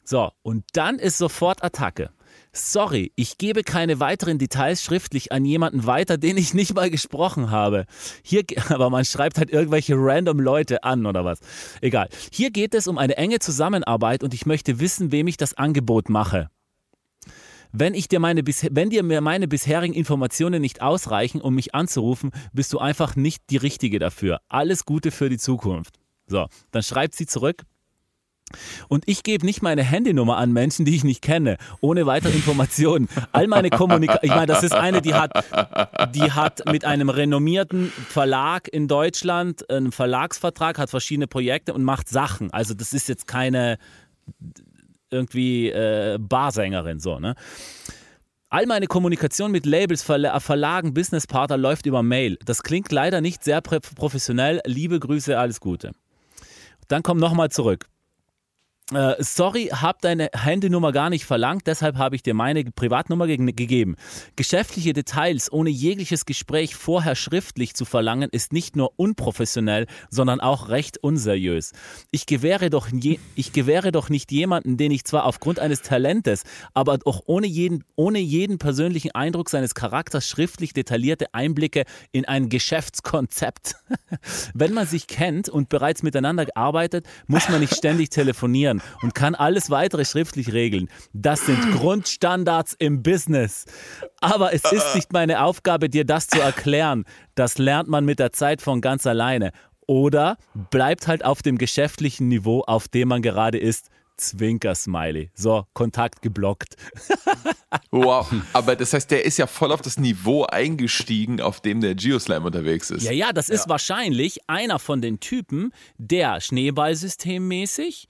So, und dann ist sofort Attacke. Sorry, ich gebe keine weiteren Details schriftlich an jemanden weiter, den ich nicht mal gesprochen habe. Hier, aber man schreibt halt irgendwelche random Leute an oder was. Egal. Hier geht es um eine enge Zusammenarbeit und ich möchte wissen, wem ich das Angebot mache. Wenn, ich dir meine, wenn dir meine bisherigen Informationen nicht ausreichen, um mich anzurufen, bist du einfach nicht die Richtige dafür. Alles Gute für die Zukunft. So, dann schreibt sie zurück. Und ich gebe nicht meine Handynummer an Menschen, die ich nicht kenne, ohne weitere Informationen. All meine Kommunikation, ich meine, das ist eine, die hat, die hat mit einem renommierten Verlag in Deutschland einen Verlagsvertrag, hat verschiedene Projekte und macht Sachen. Also das ist jetzt keine irgendwie äh, Barsängerin so, ne? All meine Kommunikation mit Labels, Verla Verlagen, Businesspartner läuft über Mail. Das klingt leider nicht sehr professionell. Liebe Grüße, alles Gute. Dann komm nochmal zurück. Äh, sorry, hab deine Handynummer gar nicht verlangt, deshalb habe ich dir meine Privatnummer ge gegeben. Geschäftliche Details ohne jegliches Gespräch vorher schriftlich zu verlangen, ist nicht nur unprofessionell, sondern auch recht unseriös. Ich gewähre doch, ich gewähre doch nicht jemanden, den ich zwar aufgrund eines Talentes, aber auch ohne jeden, ohne jeden persönlichen Eindruck seines Charakters schriftlich detaillierte Einblicke in ein Geschäftskonzept. Wenn man sich kennt und bereits miteinander arbeitet, muss man nicht ständig telefonieren erklären und kann alles weitere schriftlich regeln. Das sind Grundstandards im Business. Aber es ist nicht meine Aufgabe, dir das zu erklären. Das lernt man mit der Zeit von ganz alleine. Oder bleibt halt auf dem geschäftlichen Niveau, auf dem man gerade ist. Zwinker-Smiley. So, Kontakt geblockt. wow, aber das heißt, der ist ja voll auf das Niveau eingestiegen, auf dem der Geoslam unterwegs ist. Ja, ja, das ist wahrscheinlich einer von den Typen, der Schneeballsystemmäßig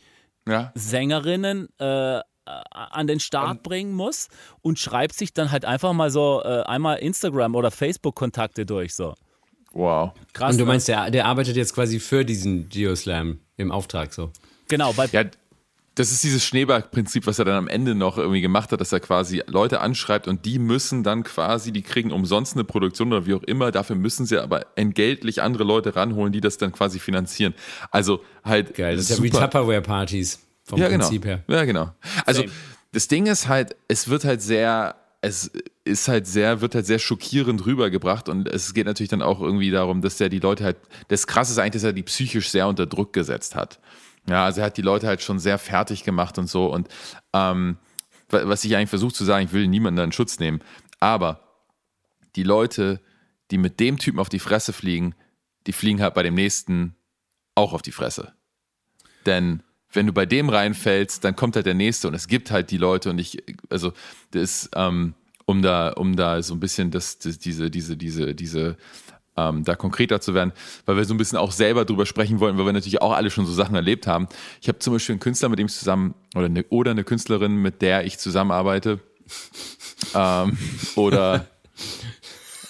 ja. Sängerinnen äh, an den Start bringen muss und schreibt sich dann halt einfach mal so äh, einmal Instagram oder Facebook-Kontakte durch. So. Wow. Krass. Und du ne? meinst, der, der arbeitet jetzt quasi für diesen Geoslam im Auftrag so? Genau, weil. Ja, das ist dieses Schneeballprinzip, was er dann am Ende noch irgendwie gemacht hat, dass er quasi Leute anschreibt und die müssen dann quasi, die kriegen umsonst eine Produktion oder wie auch immer, dafür müssen sie aber entgeltlich andere Leute ranholen, die das dann quasi finanzieren. Also halt. Geil, das ist ja wie Tupperware-Partys vom ja, Prinzip genau. her. Ja, genau. Also Same. das Ding ist halt, es wird halt sehr, es ist halt sehr, wird halt sehr schockierend rübergebracht und es geht natürlich dann auch irgendwie darum, dass der die Leute halt, das krasse ist eigentlich, dass er die psychisch sehr unter Druck gesetzt hat. Ja, also er hat die Leute halt schon sehr fertig gemacht und so. Und ähm, was ich eigentlich versuche zu sagen, ich will niemanden in Schutz nehmen. Aber die Leute, die mit dem Typen auf die Fresse fliegen, die fliegen halt bei dem nächsten auch auf die Fresse. Denn wenn du bei dem reinfällst, dann kommt halt der nächste und es gibt halt die Leute und ich, also das, ähm, um da, um da so ein bisschen das, das diese, diese, diese, diese ähm, da konkreter zu werden, weil wir so ein bisschen auch selber drüber sprechen wollen, weil wir natürlich auch alle schon so Sachen erlebt haben. Ich habe zum Beispiel einen Künstler, mit dem ich zusammen, oder eine, oder eine Künstlerin, mit der ich zusammenarbeite. ähm, oder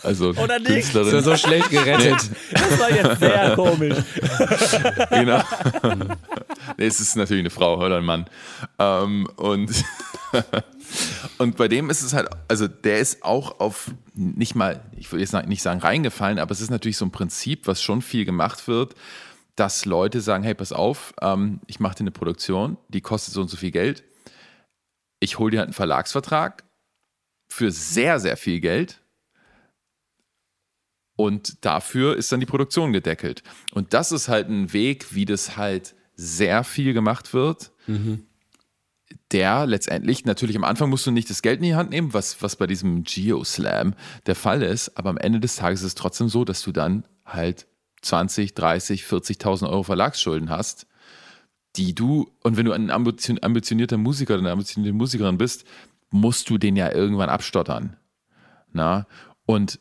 also Oder nicht. Künstlerin. So, so schlecht gerettet. Das war jetzt sehr komisch. genau. nee, es ist natürlich eine Frau oder ein Mann. Ähm, und und bei dem ist es halt, also der ist auch auf nicht mal, ich würde jetzt nicht sagen reingefallen, aber es ist natürlich so ein Prinzip, was schon viel gemacht wird, dass Leute sagen, hey, pass auf, ähm, ich mache dir eine Produktion, die kostet so und so viel Geld. Ich hole dir halt einen Verlagsvertrag für sehr, sehr viel Geld. Und dafür ist dann die Produktion gedeckelt. Und das ist halt ein Weg, wie das halt sehr viel gemacht wird. Mhm der letztendlich, natürlich am Anfang musst du nicht das Geld in die Hand nehmen, was, was bei diesem Geoslam der Fall ist, aber am Ende des Tages ist es trotzdem so, dass du dann halt 20, 30, 40.000 Euro Verlagsschulden hast, die du, und wenn du ein ambitionierter Musiker oder eine ambitionierte Musikerin bist, musst du den ja irgendwann abstottern. Na? Und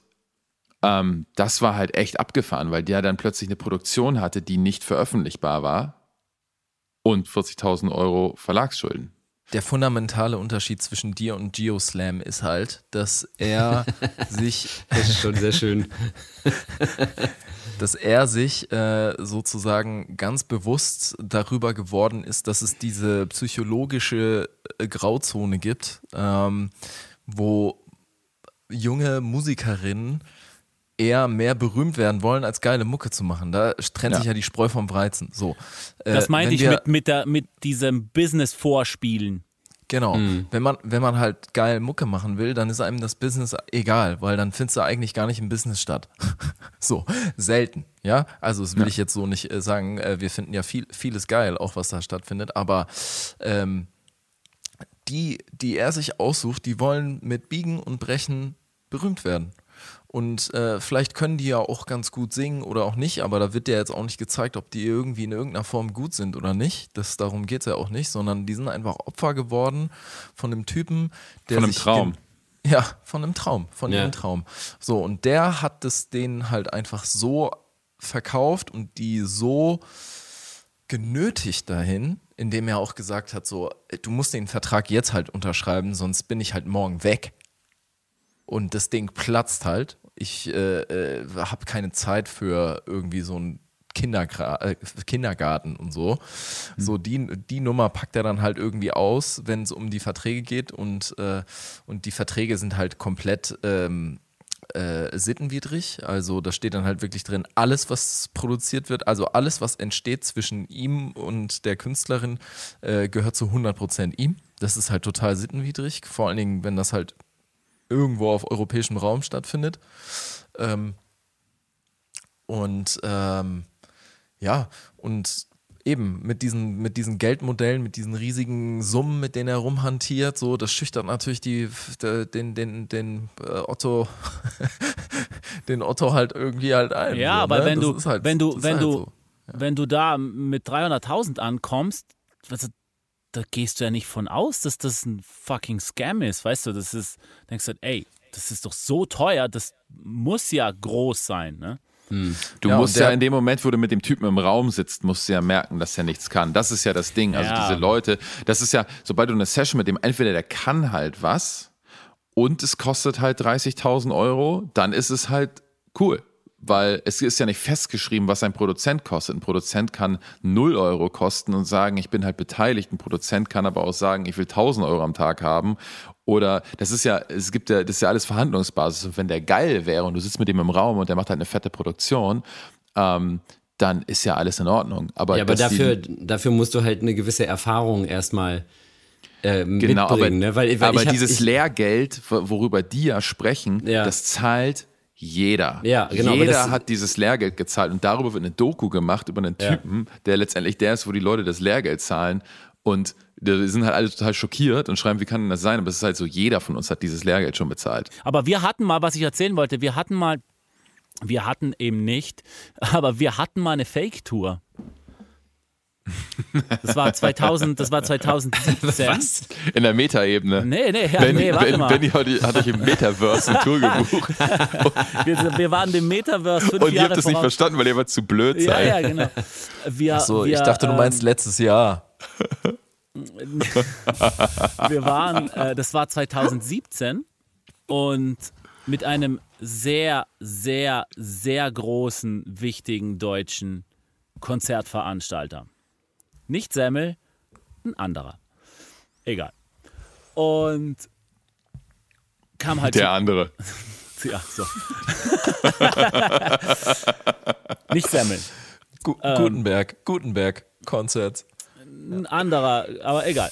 ähm, das war halt echt abgefahren, weil der dann plötzlich eine Produktion hatte, die nicht veröffentlichbar war und 40.000 Euro Verlagsschulden. Der fundamentale Unterschied zwischen dir und Geoslam ist halt, dass er sich. Das ist schon sehr schön. dass er sich äh, sozusagen ganz bewusst darüber geworden ist, dass es diese psychologische äh, Grauzone gibt, ähm, wo junge Musikerinnen eher mehr berühmt werden wollen, als geile Mucke zu machen. Da trennt ja. sich ja die Spreu vom Weizen. So. Äh, das meinte ich wir, mit, mit, der, mit diesem Business-Vorspielen. Genau. Wenn, man, wenn man halt geil Mucke machen will, dann ist einem das Business egal, weil dann findest du eigentlich gar nicht im Business statt. so, selten. Ja, also das will Ja. ich jetzt so nicht äh, sagen. Äh, wir finden ja viel, vieles geil, auch was da stattfindet, aber ähm, die, die er sich aussucht, die wollen mit Biegen und Brechen berühmt werden. Und äh, vielleicht können die ja auch ganz gut singen oder auch nicht, aber da wird ja jetzt auch nicht gezeigt, ob die irgendwie in irgendeiner Form gut sind oder nicht. Das, darum geht es ja auch nicht, sondern die sind einfach Opfer geworden von einem Typen, der Von einem sich Traum. Ja, von einem Traum, von Ja. ihrem Traum. So, und der hat es denen halt einfach so verkauft und die so genötigt dahin, indem er auch gesagt hat, so, äh, du musst den Vertrag jetzt halt unterschreiben, sonst bin ich halt morgen weg. Und das Ding platzt halt. Ich äh, äh, habe keine Zeit für irgendwie so einen Kindergra äh, Kindergarten und so. So die, die Nummer packt er dann halt irgendwie aus, wenn es um die Verträge geht und, äh, und die Verträge sind halt komplett ähm, äh, sittenwidrig. Also da steht dann halt wirklich drin, alles, was produziert wird, also alles, was entsteht zwischen ihm und der Künstlerin, äh, gehört zu 100% ihm. Das ist halt total sittenwidrig, vor allen Dingen, wenn das halt irgendwo auf europäischem Raum stattfindet. Ähm, und ähm, ja, und eben mit diesen, mit diesen Geldmodellen, mit diesen riesigen Summen, mit denen er rumhantiert, so, das schüchtert natürlich die, de- den, den, den äh, Otto, den Otto halt irgendwie halt ein. Ja, so, aber ne? wenn du, halt- wenn du, wenn halt du, so. wenn du da mit 300.000 ankommst, also, da gehst du ja nicht von aus, dass das ein fucking Scam ist, weißt du? Das ist, denkst du, ey, das ist doch so teuer, das muss ja groß sein, ne? Du Ja, musst ja in dem Moment, wo du mit dem Typen im Raum sitzt, musst du ja merken, dass er nichts kann. Das ist ja das Ding. Also Ja. diese Leute, das ist ja, sobald du eine Session mit dem, entweder der kann halt was und es kostet halt 30.000 Euro, dann ist es halt cool. Weil es ist ja nicht festgeschrieben, was ein Produzent kostet. Ein Produzent kann 0 Euro kosten und sagen, ich bin halt beteiligt. Ein Produzent kann aber auch sagen, ich will 1000 Euro am Tag haben. Oder das ist ja, es gibt ja, das ist ja alles Verhandlungsbasis. Und wenn der geil wäre und du sitzt mit ihm im Raum und der macht halt eine fette Produktion, ähm, dann ist ja alles in Ordnung. Aber, Ja, aber dass die- dafür, dafür musst du halt eine gewisse Erfahrung erstmal äh, Genau, aber, ne? weil, weil aber hab, dieses ich, Lehrgeld, wo- worüber die ja sprechen, Ja. das zahlt jeder. Ja, genau, Jeder hat dieses Lehrgeld gezahlt und darüber wird eine Doku gemacht über einen Ja. Typen, der letztendlich der ist, wo die Leute das Lehrgeld zahlen und die sind halt alle total schockiert und schreiben, wie kann denn das sein? Aber es ist halt so, jeder von uns hat dieses Lehrgeld schon bezahlt. Aber wir hatten mal, was ich erzählen wollte, wir hatten mal, wir hatten eben nicht, aber wir hatten mal eine Fake-Tour. Das war 2000, das war 2017. was? In der Metaebene. Nee, nee, ja, Benny, nee, warte Ben- mal. Benny hat, hat euch im Metaverse eine Tour gebucht Wir, wir waren dem Metaverse fünf und ihr Jahre habt das nicht verstanden, weil ihr war zu blöd Ja, seid. ja, genau. Wir, So, wir, ich dachte, du ähm, meinst letztes Jahr. wir waren, äh, das war 2017 und mit einem sehr, sehr, sehr großen, wichtigen deutschen Konzertveranstalter. Nicht Semmel, ein anderer. Egal. Und kam halt Der andere. ja, so. Nicht Semmel. Gu ähm, Gutenberg, Gutenberg, Konzert. ein anderer, aber egal.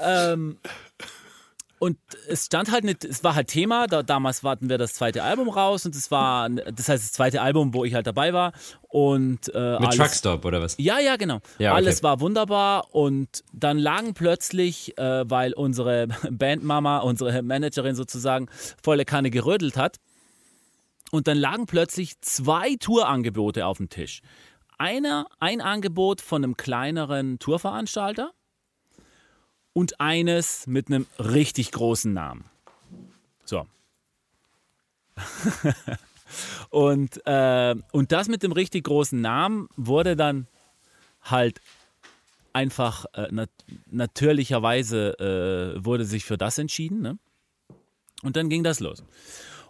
Ähm, und es stand halt nicht, es war halt Thema, da, damals warten wir das zweite Album raus und es war, das heißt das zweite Album, wo ich halt dabei war und äh, Mit alles, Truckstop oder was? ja, ja, genau. Ja, okay. Alles war wunderbar und dann lagen plötzlich, äh, weil unsere Bandmama, unsere Managerin sozusagen, volle Kanne gerödelt hat, und dann lagen plötzlich zwei Tourangebote auf dem Tisch. Einer, ein Angebot von einem kleineren Tourveranstalter und eines mit einem richtig großen Namen. So. und, äh, und das mit dem richtig großen Namen wurde dann halt einfach äh, nat natürlicherweise äh, wurde sich für das entschieden. Ne? Und dann ging das los.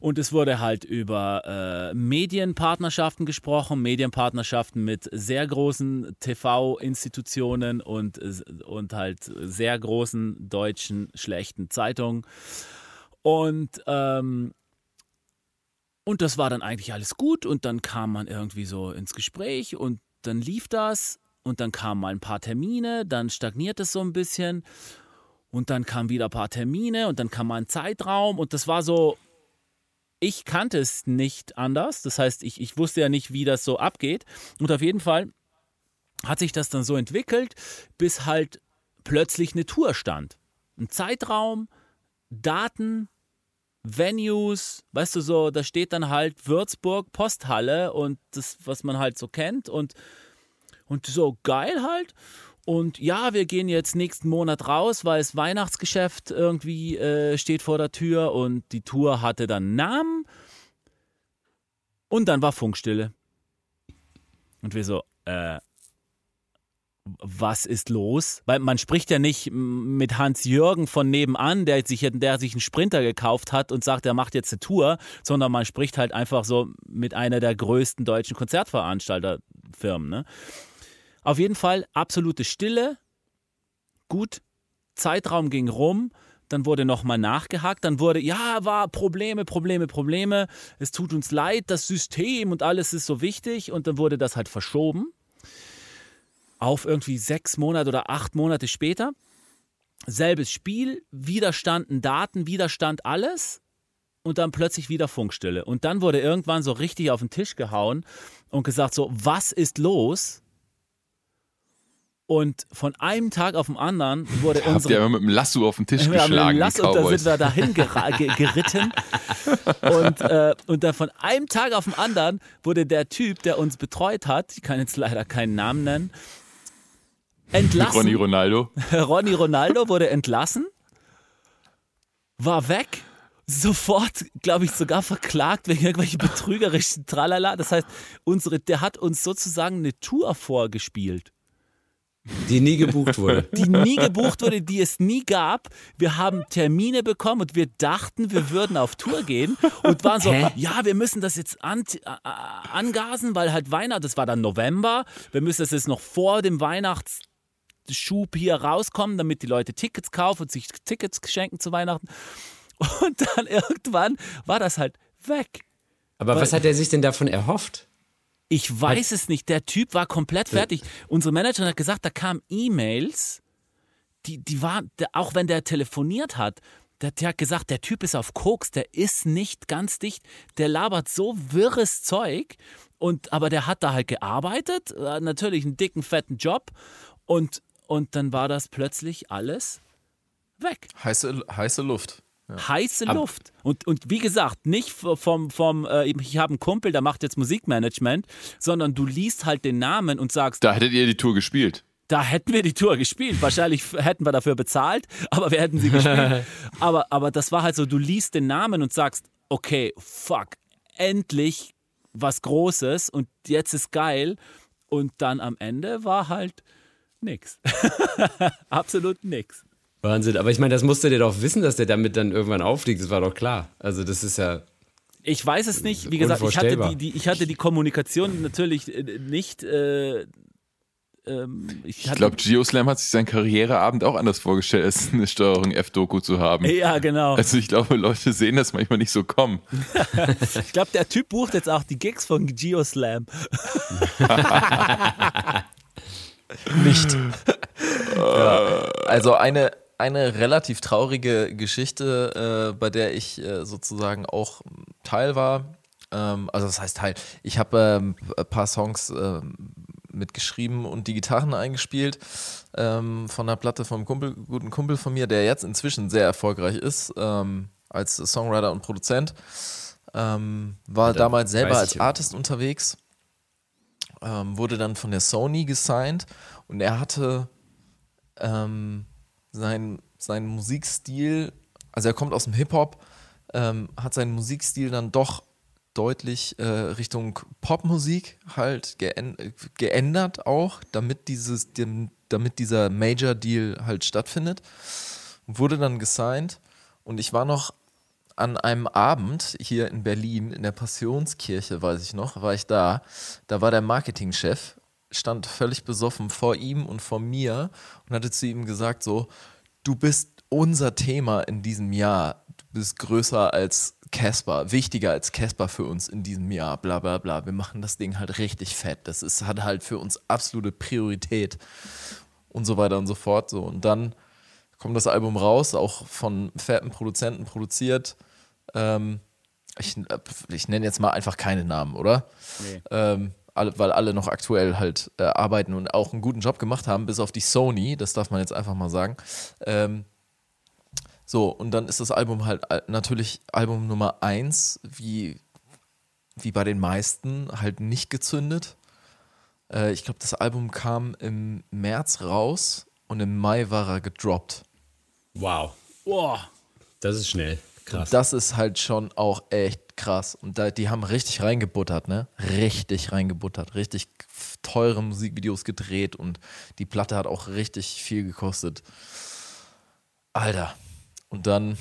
Und es wurde halt über äh, Medienpartnerschaften gesprochen, Medienpartnerschaften mit sehr großen TV-Institutionen und, äh, und halt sehr großen deutschen schlechten Zeitungen. Und, ähm, und das war dann eigentlich alles gut. Und dann kam man irgendwie so ins Gespräch und dann lief das. Und dann kamen mal ein paar Termine, dann stagniert es so ein bisschen. Und dann kamen wieder ein paar Termine und dann kam mal ein Zeitraum. Und das war so, ich kannte es nicht anders. Das heißt, ich, ich wusste ja nicht, wie das so abgeht. Und auf jeden Fall hat sich das dann so entwickelt, bis halt plötzlich eine Tour stand. Ein Zeitraum, Daten, Venues, weißt du so, da steht dann halt Würzburg Posthalle und das, was man halt so kennt und, und so geil halt. Und ja, wir gehen jetzt nächsten Monat raus, weil das Weihnachtsgeschäft irgendwie äh, steht vor der Tür und die Tour hatte dann Namen. Und dann war Funkstille. Und wir so, äh, was ist los? Weil man spricht ja nicht mit Hans-Jürgen von nebenan, der sich, der sich einen Sprinter gekauft hat und sagt, er macht jetzt eine Tour, sondern man spricht halt einfach so mit einer der größten deutschen Konzertveranstalterfirmen. Ne? Auf jeden Fall absolute Stille. Gut, Zeitraum ging rum. Dann wurde nochmal nachgehakt. Dann wurde, ja, war Probleme, Probleme, Probleme. Es tut uns leid, das System und alles ist so wichtig. Und dann wurde das halt verschoben auf irgendwie sechs Monate oder acht Monate später. Selbes Spiel, Widerstanden Daten, Widerstand alles und dann plötzlich wieder Funkstille. Und dann wurde irgendwann so richtig auf den Tisch gehauen und gesagt so, was ist los? Und von einem Tag auf den anderen wurde Habt unsere... ihr immer mit dem Lasso auf den Tisch wir haben geschlagen, einen die Lasso und da sind wir dahin geritten. und, äh, und dann von einem Tag auf den anderen wurde der Typ, der uns betreut hat, ich kann jetzt leider keinen Namen nennen, entlassen. Ronny Ronaldo. Ronny Ronaldo wurde entlassen, war weg, sofort, glaube ich, sogar verklagt wegen irgendwelchen betrügerischen Tralala. Das heißt, unsere, der hat uns sozusagen eine Tour vorgespielt Die nie gebucht wurde. die nie gebucht wurde, die es nie gab. Wir haben Termine bekommen und wir dachten, wir würden auf Tour gehen und waren so, Hä? ja, wir müssen das jetzt an, angasen, weil halt Weihnachten, das war dann November, wir müssen das jetzt noch vor dem Weihnachtsschub hier rauskommen, damit die Leute Tickets kaufen und sich Tickets schenken zu Weihnachten. Und dann irgendwann war das halt weg. Aber was hat er sich denn davon erhofft? Ich weiß es nicht. Der Typ war komplett fertig. Unsere Managerin hat gesagt, da kamen E-Mails, die, die waren, auch wenn der telefoniert hat, der, der hat gesagt, der Typ ist auf Koks, der ist nicht ganz dicht, der labert so wirres Zeug. Und, aber der hat da halt gearbeitet, äh, natürlich einen dicken, fetten Job. Und, und dann war das plötzlich alles weg Heiße, heiße Luft. Heiße Luft. Und, und wie gesagt, nicht vom, vom äh, ich habe einen Kumpel, der macht jetzt Musikmanagement, sondern du liest halt den Namen und sagst, Da hättet ihr die Tour gespielt. da hätten wir die Tour gespielt. Wahrscheinlich hätten wir dafür bezahlt, aber wir hätten sie gespielt. aber, aber das war halt so, du liest den Namen und sagst, okay, fuck, endlich was Großes und jetzt ist geil. Und dann am Ende war halt nix. Absolut nix. Wahnsinn. Aber ich meine, das musste der doch wissen, dass der damit dann irgendwann auffliegt. Das war doch klar. Also, das ist ja. Ich weiß es nicht. Wie gesagt, ich hatte Unvorstellbar. die, die, ich hatte die Kommunikation natürlich äh, nicht. Äh, ähm, ich Ich glaube, Geoslam hat sich seinen Karriereabend auch anders vorgestellt, als eine Steuerung F-Doku zu haben. Ja, genau. Also ich glaube, Leute sehen das manchmal nicht so kommen. Ich glaube, der Typ bucht jetzt auch die Gigs von Geoslam. Nicht. ja. Also eine, eine relativ traurige Geschichte, äh, bei der ich äh, sozusagen auch Teil war. Ähm, also das heißt Teil. Ich habe ähm, ein paar Songs ähm, mitgeschrieben und die Gitarren eingespielt ähm, von einer Platte vom Kumpel, guten Kumpel von mir, der jetzt inzwischen sehr erfolgreich ist ähm, als Songwriter und Produzent. Ähm, war da damals selber als Artist unterwegs ähm, wurde dann von der Sony gesigned und er hatte ähm, sein, seinen Musikstil, also er kommt aus dem Hip-Hop, ähm, hat seinen Musikstil dann doch deutlich äh, Richtung Popmusik halt geän geändert auch, damit dieses, damit dieser Major-Deal halt stattfindet. Wurde dann gesigned und ich war noch an einem Abend hier in Berlin, in der Passionskirche, weiß ich noch, war ich da. Da war der Marketingchef, stand völlig besoffen vor ihm und vor mir und hatte zu ihm gesagt: So, du bist unser Thema in diesem Jahr. Du bist größer als Casper, wichtiger als Casper für uns in diesem Jahr, bla bla bla. Wir machen das Ding halt richtig fett. Das ist, hat halt für uns absolute Priorität und so weiter und so fort. So. Und dann kommt das Album raus, auch von fetten Produzenten produziert. Ähm, ich, ich nenne jetzt mal einfach keine Namen, oder? Nee. Ähm, alle, weil alle noch aktuell halt äh, arbeiten und auch einen guten Job gemacht haben, bis auf die Sony, das darf man jetzt einfach mal sagen. Ähm, so, und dann ist das Album halt äh, natürlich Album Nummer eins, wie, wie bei den meisten, halt nicht gezündet. Äh, ich glaube, das Album kam im März raus und im Mai war er gedroppt. Wow. Boah. Das ist schnell. Krass. Das ist halt schon auch echt krass. Und da, die haben richtig reingebuttert, ne? Richtig reingebuttert. Richtig teure Musikvideos gedreht und die Platte hat auch richtig viel gekostet. Alter. Und dann.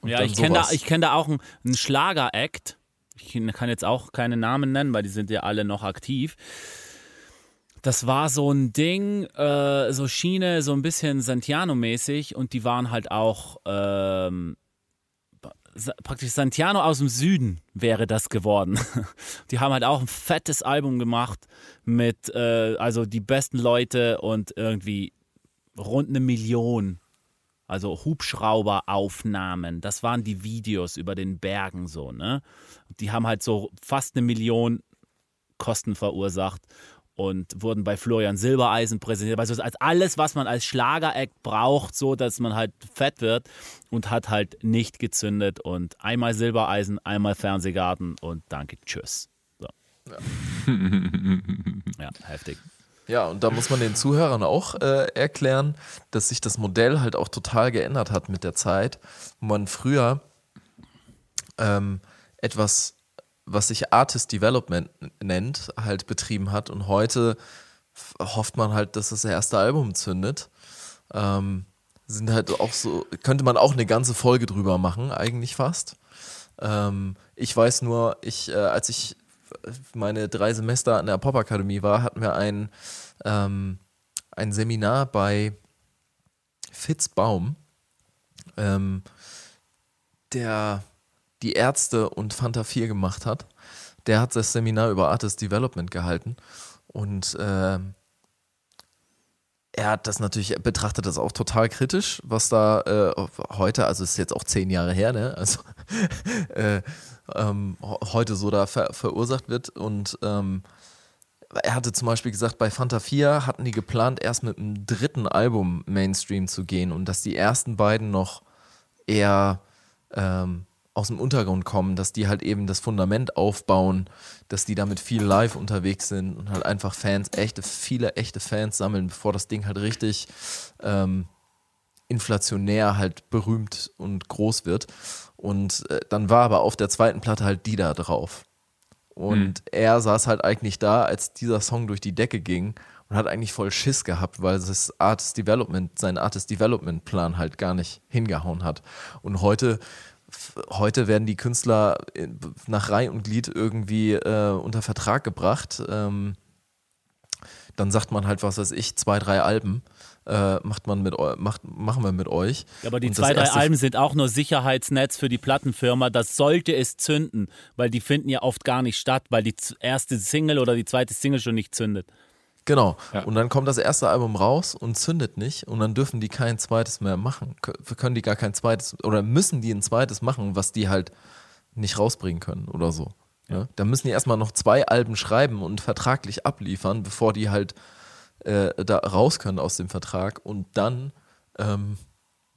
Und Ja, dann ich kenne da, ich kenn da auch einen, einen Schlager-Act. Ich kann jetzt auch keine Namen nennen, weil die sind ja alle noch aktiv. Das war so ein Ding, äh, so Schiene, so ein bisschen Santiano-mäßig und die waren halt auch ähm, praktisch Santiano aus dem Süden wäre das geworden. Die haben halt auch ein fettes Album gemacht mit, äh, also die besten Leute und irgendwie rund eine Million also Hubschrauberaufnahmen, das waren die Videos über den Bergen so, ne? Die haben halt so fast eine Million Kosten verursacht und wurden bei Florian Silbereisen präsentiert. Also als alles, was man als Schlager-Act braucht, so dass man halt fett wird und hat halt nicht gezündet und einmal Silbereisen, einmal Fernsehgarten und danke, tschüss. So. Ja, heftig. Ja, und da muss man den Zuhörern auch äh, erklären, dass sich das Modell halt auch total geändert hat mit der Zeit. Wo man früher ähm, etwas, was sich Artist Development nennt, halt betrieben hat und heute hofft man halt, dass das erste Album zündet. Ähm, sind halt auch so, könnte man auch eine ganze Folge drüber machen, eigentlich fast. Ähm, ich weiß nur, ich, äh, als ich meine drei Semester an der Popakademie war, hatten wir ein, ähm, ein Seminar bei Fitz Baum, ähm, der die Ärzte und Fanta 4 gemacht hat. Der hat das Seminar über Artist Development gehalten und ähm, er hat das natürlich, betrachtet das auch total kritisch, was da äh, heute, also ist jetzt auch zehn Jahre her, ne? Also äh, ähm, heute so da ver verursacht wird. Und ähm, er hatte zum Beispiel gesagt, bei Fanta 4 hatten die geplant, erst mit dem dritten Album Mainstream zu gehen und dass die ersten beiden noch eher ähm, aus dem Untergrund kommen, dass die halt eben das Fundament aufbauen, dass die damit viel live unterwegs sind und halt einfach Fans, echte, viele echte Fans sammeln, bevor das Ding halt richtig ähm, inflationär halt berühmt und groß wird. Und äh, dann war aber auf der zweiten Platte halt die da drauf. Und er saß halt eigentlich da, als dieser Song durch die Decke ging und hat eigentlich voll Schiss gehabt, weil das Artist Development, sein Artist Development Plan halt gar nicht hingehauen hat. Und heute, heute werden die Künstler nach Reih und Glied irgendwie äh, unter Vertrag gebracht. Ähm, dann sagt man halt, was weiß ich, zwei, drei Alben äh, macht man mit macht, machen wir mit euch. Ja, aber die Und zwei, drei Alben sind auch nur Sicherheitsnetz für die Plattenfirma. Das sollte es zünden, weil die finden ja oft gar nicht statt, weil die erste Single oder die zweite Single schon nicht zündet. Genau. Ja. Und dann kommt das erste Album raus und zündet nicht und dann dürfen die kein zweites mehr machen. Kö- Können die gar kein zweites oder müssen die ein zweites machen, was die halt nicht rausbringen können oder so. Ja. Da müssen die erstmal noch zwei Alben schreiben und vertraglich abliefern, bevor die halt äh, da raus können aus dem Vertrag und dann ähm,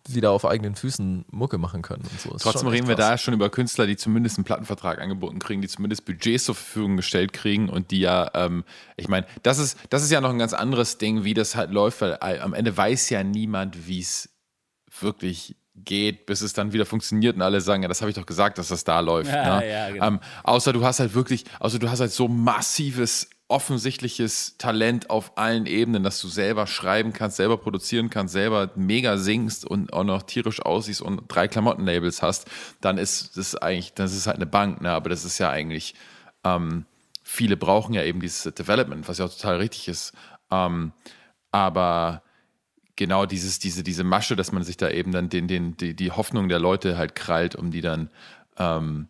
wieder auf eigenen Füßen Mucke machen können und so. Ist Trotzdem reden wir krass. da schon über Künstler, die zumindest einen Plattenvertrag angeboten kriegen, die zumindest Budgets zur Verfügung gestellt kriegen und die ja, ähm, ich meine, das ist, das ist ja noch ein ganz anderes Ding, wie das halt läuft, weil äh, am Ende weiß ja niemand, wie es wirklich geht, bis es dann wieder funktioniert und alle sagen, ja, das habe ich doch gesagt, dass das da läuft. Ja, ne? ja, genau. ähm, außer du hast halt wirklich, außer du hast halt so massives, offensichtliches Talent auf allen Ebenen, dass du selber schreiben kannst, selber produzieren kannst, selber mega singst und auch noch tierisch aussiehst und drei Klamottenlabels hast, dann ist das eigentlich, das ist halt eine Bank, ne? aber das ist ja eigentlich, ähm, viele brauchen ja eben dieses Development, was ja auch total richtig ist. Ähm, aber genau dieses, diese, diese Masche, dass man sich da eben dann den, den, die, die Hoffnung der Leute halt krallt, um die dann ähm,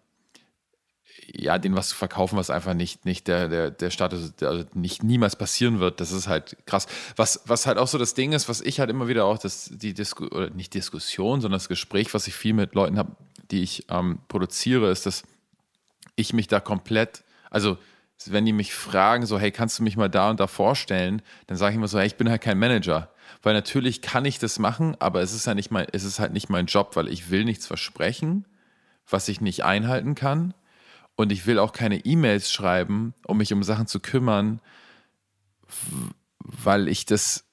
ja, denen was zu verkaufen, was einfach nicht, nicht der, der, der Status, also nicht niemals passieren wird. Das ist halt krass. Was, was halt auch so das Ding ist, was ich halt immer wieder auch, das, die Disku oder nicht Diskussion, sondern das Gespräch, was ich viel mit Leuten habe, die ich ähm, produziere, ist, dass ich mich da komplett, also wenn die mich fragen, so, hey, kannst du mich mal da und da vorstellen, dann sage ich immer so, hey, ich bin halt kein Manager. Weil natürlich kann ich das machen, aber es ist halt nicht mein, es ist halt nicht mein Job, weil ich will nichts versprechen, was ich nicht einhalten kann. Und ich will auch keine E-Mails schreiben, um mich um Sachen zu kümmern, weil ich das,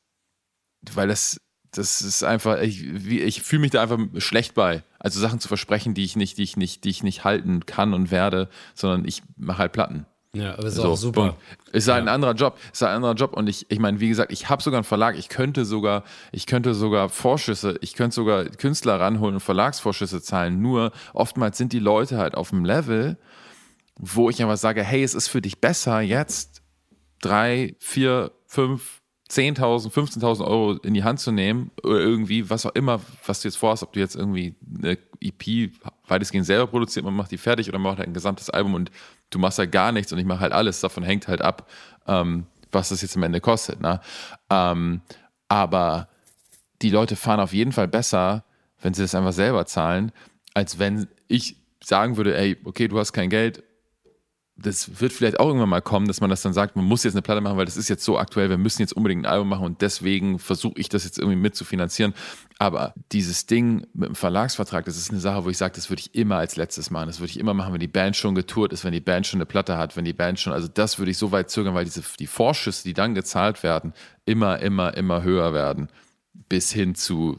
weil das, das ist einfach, ich, ich fühle mich da einfach schlecht bei. Also Sachen zu versprechen, die ich nicht, die ich nicht, die ich nicht halten kann und werde, sondern ich mache halt Platten. Ja, aber ist so, auch super. Ist halt ja. ein anderer Job. Ist halt ein anderer Job. Und ich, ich meine, wie gesagt, ich habe sogar einen Verlag. Ich könnte sogar, ich könnte sogar Vorschüsse, ich könnte sogar Künstler ranholen und Verlagsvorschüsse zahlen. Nur oftmals sind die Leute halt auf dem Level, wo ich einfach sage, hey, es ist für dich besser, jetzt drei, vier, fünf, 10.000, 15.000 Euro in die Hand zu nehmen oder irgendwie, was auch immer, was du jetzt vorhast, ob du jetzt irgendwie eine EP weitestgehend selber produziert, man macht die fertig oder man macht halt ein gesamtes Album und du machst halt gar nichts und ich mache halt alles, davon hängt halt ab, ähm, was das jetzt am Ende kostet. Ne? Ähm, aber die Leute fahren auf jeden Fall besser, wenn sie das einfach selber zahlen, als wenn ich sagen würde, ey, okay, du hast kein Geld, das wird vielleicht auch irgendwann mal kommen, dass man das dann sagt, man muss jetzt eine Platte machen, weil das ist jetzt so aktuell, wir müssen jetzt unbedingt ein Album machen und deswegen versuche ich das jetzt irgendwie mitzufinanzieren. Aber dieses Ding mit dem Verlagsvertrag, das ist eine Sache, wo ich sage, das würde ich immer als letztes machen. Das würde ich immer machen, wenn die Band schon getourt ist, wenn die Band schon eine Platte hat, wenn die Band schon, also das würde ich so weit zögern, weil diese, die Vorschüsse, die dann gezahlt werden, immer, immer, immer höher werden. Bis hin zu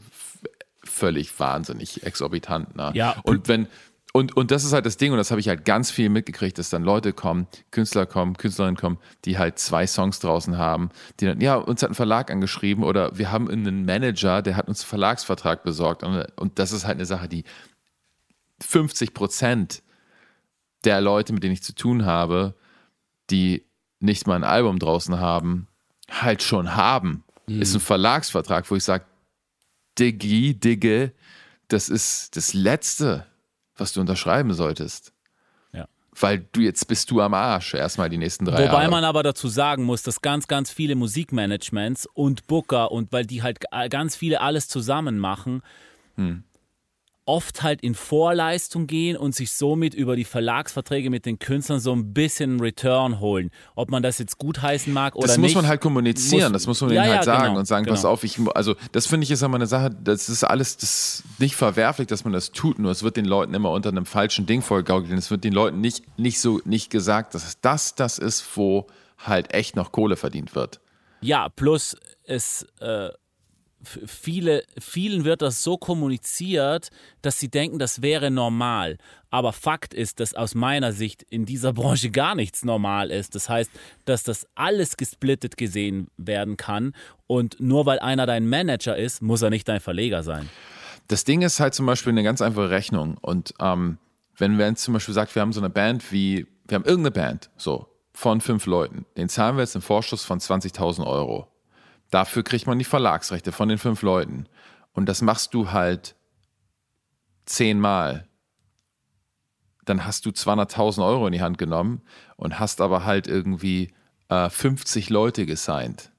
völlig wahnsinnig exorbitant. Ne? Ja. Und wenn, und, und das ist halt das Ding, und das habe ich halt ganz viel mitgekriegt, dass dann Leute kommen, Künstler kommen, Künstlerinnen kommen, die halt zwei Songs draußen haben, die dann, ja, uns hat ein Verlag angeschrieben oder wir haben einen Manager, der hat uns einen Verlagsvertrag besorgt. Und, und das ist halt eine Sache, die 50 Prozent der Leute, mit denen ich zu tun habe, die nicht mal ein Album draußen haben, halt schon haben. Mhm. Ist ein Verlagsvertrag, wo ich sage, Diggi, Digge, das ist das Letzte was du unterschreiben solltest. Ja. Weil du jetzt bist du am Arsch, erstmal die nächsten drei Wobei Jahre. Wobei man aber dazu sagen muss, dass ganz, ganz viele Musikmanagements und Booker und weil die halt ganz viele alles zusammen machen, hm oft halt in Vorleistung gehen und sich somit über die Verlagsverträge mit den Künstlern so ein bisschen Return holen. Ob man das jetzt gutheißen mag oder nicht. Das muss nicht, man halt kommunizieren, muss, das muss man ja, denen halt ja, sagen genau, und sagen, genau. pass auf, ich, also das finde ich ist immer eine Sache, das ist alles das ist nicht verwerflich, dass man das tut, nur es wird den Leuten immer unter einem falschen Ding vorgegaukelt. Es wird den Leuten nicht, nicht so nicht gesagt, dass das das ist, wo halt echt noch Kohle verdient wird. Ja, plus es äh, viele, vielen wird das so kommuniziert, dass sie denken, das wäre normal. Aber Fakt ist, dass aus meiner Sicht in dieser Branche gar nichts normal ist. Das heißt, dass das alles gesplittet gesehen werden kann. Und nur weil einer dein Manager ist, muss er nicht dein Verleger sein. Das Ding ist halt zum Beispiel eine ganz einfache Rechnung. Und ähm, wenn man zum Beispiel sagt, wir haben so eine Band wie, wir haben irgendeine Band, so, von fünf Leuten, den zahlen wir jetzt einen Vorschuss von 20.000 Euro. Dafür kriegt man die Verlagsrechte von den fünf Leuten. Und das machst du halt zehnmal. Dann hast du 200.000 Euro in die Hand genommen und hast aber halt irgendwie äh, 50 Leute gesigned.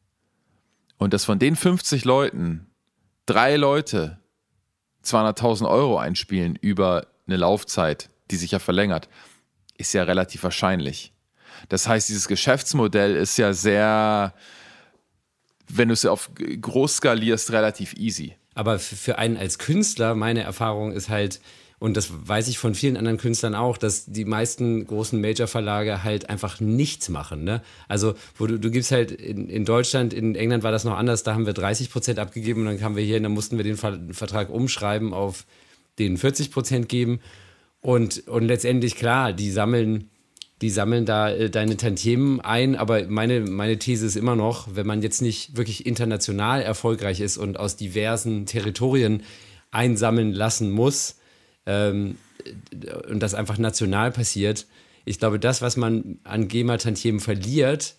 Und dass von den 50 Leuten drei Leute 200.000 Euro einspielen über eine Laufzeit, die sich ja verlängert, ist ja relativ wahrscheinlich. Das heißt, dieses Geschäftsmodell ist ja sehr, wenn du es auf groß skalierst, relativ easy. Aber für einen als Künstler, meine Erfahrung ist halt, und das weiß ich von vielen anderen Künstlern auch, dass die meisten großen Major-Verlage halt einfach nichts machen. Ne? Also, wo du, du gibst halt in, in, Deutschland, in England war das noch anders, da haben wir 30 Prozent abgegeben und dann kamen wir hier und dann mussten wir den Vertrag umschreiben auf den 40 Prozent geben. Und, und letztendlich, klar, die sammeln die sammeln da äh, deine Tantiemen ein. Aber meine, meine These ist immer noch, wenn man jetzt nicht wirklich international erfolgreich ist und aus diversen Territorien einsammeln lassen muss ähm, und das einfach national passiert, ich glaube, das, was man an GEMA-Tantiemen verliert,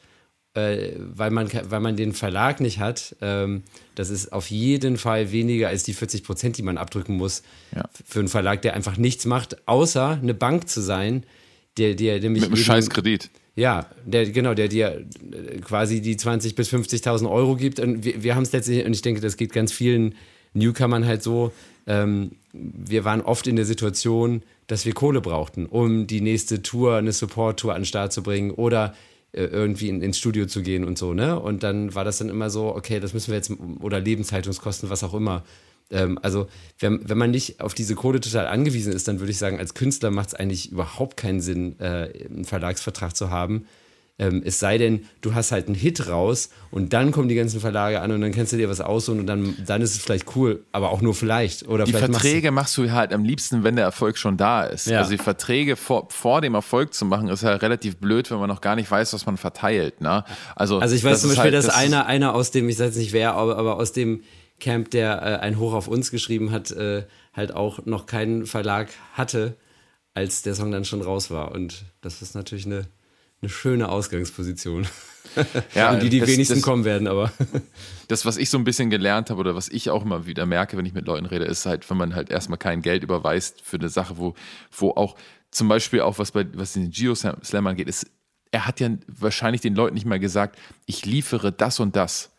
äh, weil, man, weil man den Verlag nicht hat, ähm, das ist auf jeden Fall weniger als die 40 Prozent, die man abdrücken muss ja. für einen Verlag, der einfach nichts macht, außer eine Bank zu sein, der dir nämlich. Mit einem scheiß Kredit. Ja, der, genau, der dir äh, quasi die 20.000 bis 50.000 Euro gibt. Und wir, wir haben es letztlich, und ich denke, das geht ganz vielen Newcomern halt so, ähm, wir waren oft in der Situation, dass wir Kohle brauchten, um die nächste Tour, eine Support-Tour an den Start zu bringen oder äh, irgendwie in, ins Studio zu gehen und so, ne? Und dann war das dann immer so, okay, das müssen wir jetzt, oder Lebenshaltungskosten, was auch immer. Ähm, also, wenn, wenn man nicht auf diese Kohle total angewiesen ist, dann würde ich sagen, als Künstler macht es eigentlich überhaupt keinen Sinn, äh, einen Verlagsvertrag zu haben. Ähm, es sei denn, du hast halt einen Hit raus und dann kommen die ganzen Verlage an und dann kannst du dir was aussuchen und dann, dann ist es vielleicht cool, aber auch nur vielleicht. Oder Die vielleicht machst du- Verträge machst du halt am liebsten, wenn der Erfolg schon da ist. Ja. Also die Verträge vor, vor dem Erfolg zu machen, ist ja relativ blöd, wenn man noch gar nicht weiß, was man verteilt. Ne? Also, Also ich weiß zum Beispiel, halt- dass das einer, einer aus dem, ich weiß nicht wer, aber, aber aus dem Camp, der äh, ein Hoch auf uns geschrieben hat, äh, halt auch noch keinen Verlag hatte, als der Song dann schon raus war. Und das ist natürlich eine, eine schöne Ausgangsposition. Ja, Und die die das- wenigsten das- kommen werden, aber. das, was ich so ein bisschen gelernt habe oder was ich auch immer wieder merke, wenn ich mit Leuten rede, ist halt, wenn man halt erstmal kein Geld überweist für eine Sache, wo, wo auch zum Beispiel auch was bei was den Geo-Slam angeht, ist, er hat ja wahrscheinlich den Leuten nicht mal gesagt, ich liefere das und das.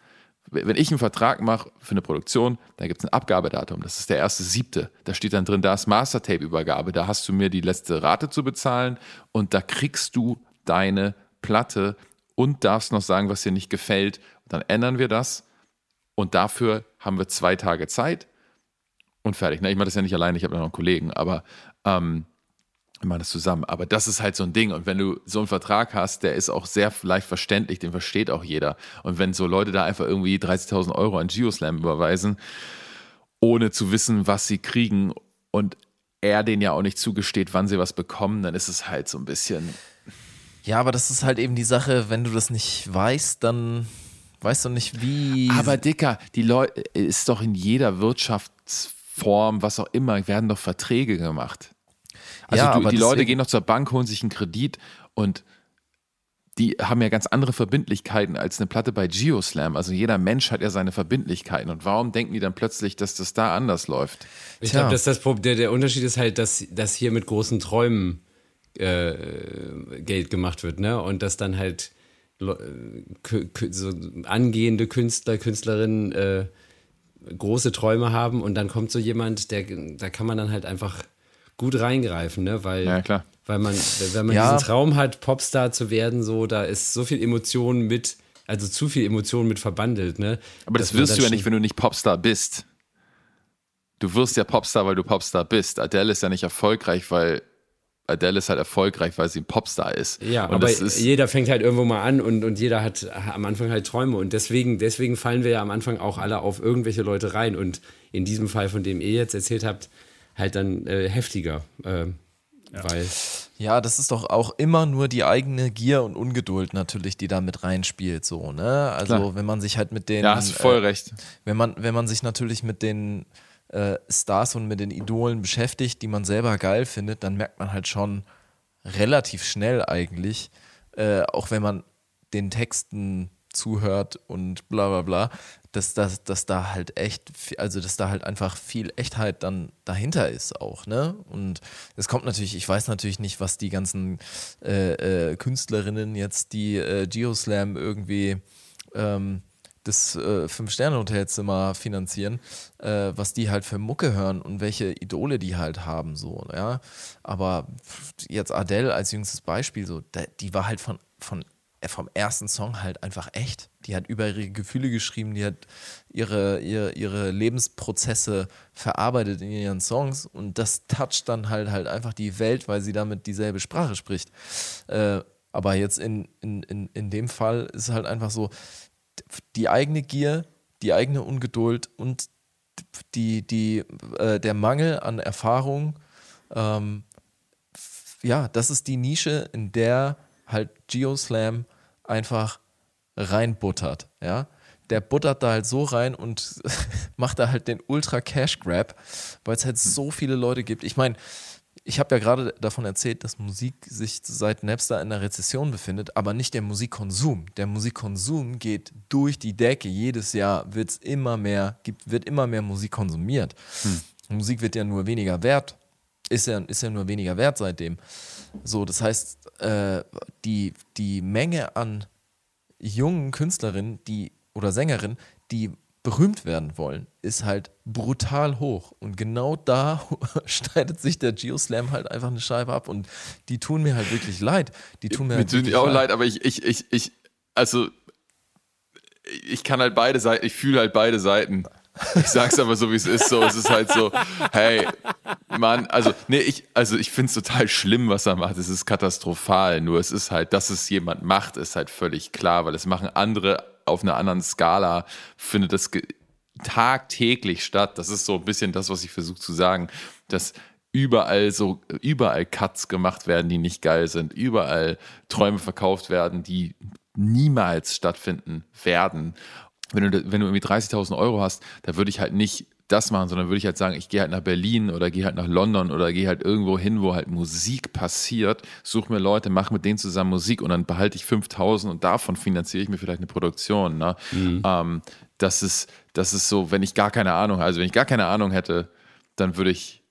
Wenn ich einen Vertrag mache für eine Produktion, dann gibt es ein Abgabedatum. Das ist der erste siebte. Da steht dann drin, da ist Mastertape-Übergabe. Da hast du mir die letzte Rate zu bezahlen und da kriegst du deine Platte und darfst noch sagen, was dir nicht gefällt. Dann ändern wir das und dafür haben wir zwei Tage Zeit und fertig. Ne? Ich mache das ja nicht alleine, ich habe ja noch einen Kollegen, aber ähm, machen das zusammen. Aber das ist halt so ein Ding. Und wenn du so einen Vertrag hast, der ist auch sehr leicht verständlich, den versteht auch jeder. Und wenn so Leute da einfach irgendwie 30.000 Euro an Geoslam überweisen, ohne zu wissen, was sie kriegen und er denen ja auch nicht zugesteht, wann sie was bekommen, dann ist es halt so ein bisschen. Ja, aber das ist halt eben die Sache, wenn du das nicht weißt, dann weißt du nicht, wie. Aber Dicker, die Leute, ist doch in jeder Wirtschaftsform, was auch immer, werden doch Verträge gemacht. Also Ja, du, aber die Leute gehen doch zur Bank, holen sich einen Kredit und die haben ja ganz andere Verbindlichkeiten als eine Platte bei Geoslam. Also jeder Mensch hat ja seine Verbindlichkeiten. Und warum denken die dann plötzlich, dass das da anders läuft? Ich glaube, dass das der, der Unterschied ist halt, dass, dass hier mit großen Träumen äh, Geld gemacht wird, ne? Und dass dann halt kü- so angehende Künstler, Künstlerinnen äh, große Träume haben und dann kommt so jemand, der da kann man dann halt einfach gut reingreifen, ne? Weil, Ja, klar. weil man, wenn man Ja. diesen Traum hat, Popstar zu werden, so, da ist so viel Emotion mit, also zu viel Emotion mit verbandelt, ne? Aber das wirst du ja nicht, wenn du nicht Popstar bist. Du wirst ja Popstar, weil du Popstar bist. Adele ist ja nicht erfolgreich, weil Adele ist halt erfolgreich, weil sie ein Popstar ist. Ja, und aber jeder fängt halt irgendwo mal an und, und jeder hat am Anfang halt Träume und deswegen, deswegen fallen wir ja am Anfang auch alle auf irgendwelche Leute rein und in diesem Fall, von dem ihr jetzt erzählt habt, halt dann äh, heftiger. ähm, Weil, Ja, das ist doch auch immer nur die eigene Gier und Ungeduld natürlich, die da mit reinspielt, so, ne? Also, Klar. wenn man sich halt mit den. ja, hast du voll äh, recht. wenn man, wenn man sich natürlich mit den äh, Stars und mit den Idolen beschäftigt, die man selber geil findet, dann merkt man halt schon relativ schnell eigentlich, äh, auch wenn man den Texten zuhört und bla bla bla, dass, dass, dass da halt echt, also dass da halt einfach viel Echtheit dann dahinter ist auch, ne? Und es kommt natürlich, ich weiß natürlich nicht, was die ganzen äh, äh, Künstlerinnen jetzt, die äh, Geoslam irgendwie ähm, das äh, Fünf-Sterne-Hotelzimmer finanzieren, äh, was die halt für Mucke hören und welche Idole die halt haben, so, ja. Aber jetzt Adele als jüngstes Beispiel, so, die war halt von, von, vom ersten Song halt einfach echt. Die hat über ihre Gefühle geschrieben, die hat ihre, ihre, ihre Lebensprozesse verarbeitet in ihren Songs und das toucht dann halt halt einfach die Welt, weil sie damit dieselbe Sprache spricht. Äh, aber jetzt in, in, in, in dem Fall ist halt einfach so, die eigene Gier, die eigene Ungeduld und die, die, äh, der Mangel an Erfahrung, ähm, ja, das ist die Nische, in der halt Geoslam einfach reinbuttert, ja. Der buttert da halt so rein und macht da halt den Ultra Cash Grab, weil es halt so viele Leute gibt. Ich meine, ich habe ja gerade davon erzählt, dass Musik sich seit Napster in der Rezession befindet, aber nicht der Musikkonsum. Der Musikkonsum geht durch die Decke. Jedes Jahr wird's immer mehr, gibt, wird immer mehr Musik konsumiert. Musik wird ja nur weniger wert ist ja, ist ja nur weniger wert seitdem. So, das heißt, äh, die, die Menge an jungen Künstlerinnen, die oder Sängerinnen, die berühmt werden wollen, ist halt brutal hoch. Und genau da schneidet sich der Geoslam halt einfach eine Scheibe ab. Und die tun mir halt wirklich leid. Die tun mir, mir halt tun auch leid, aber ich, ich, ich, ich, also ich kann halt beide Seiten, ich fühle halt beide Seiten. Ich sag's aber so, wie es ist. So, es ist halt so, hey, Mann, also, nee, ich, also ich finde es total schlimm, was er macht. Es ist katastrophal. Nur es ist halt, dass es jemand macht, ist halt völlig klar, weil es machen andere auf einer anderen Skala, findet das tagtäglich statt. Das ist so ein bisschen das, was ich versuche zu sagen, dass überall so, überall Cuts gemacht werden, die nicht geil sind, überall Träume verkauft werden, die niemals stattfinden werden wenn du, wenn du irgendwie 30.000 Euro hast, da würde ich halt nicht das machen, sondern würde ich halt sagen, ich gehe halt nach Berlin oder gehe halt nach London oder gehe halt irgendwo hin, wo halt Musik passiert, suche mir Leute, mache mit denen zusammen Musik und dann behalte ich 5000 und davon finanziere ich mir vielleicht eine Produktion. Ne? Mhm. Ähm, das, ist, das ist so, wenn ich gar keine Ahnung, also wenn ich gar keine Ahnung hätte, dann würde ich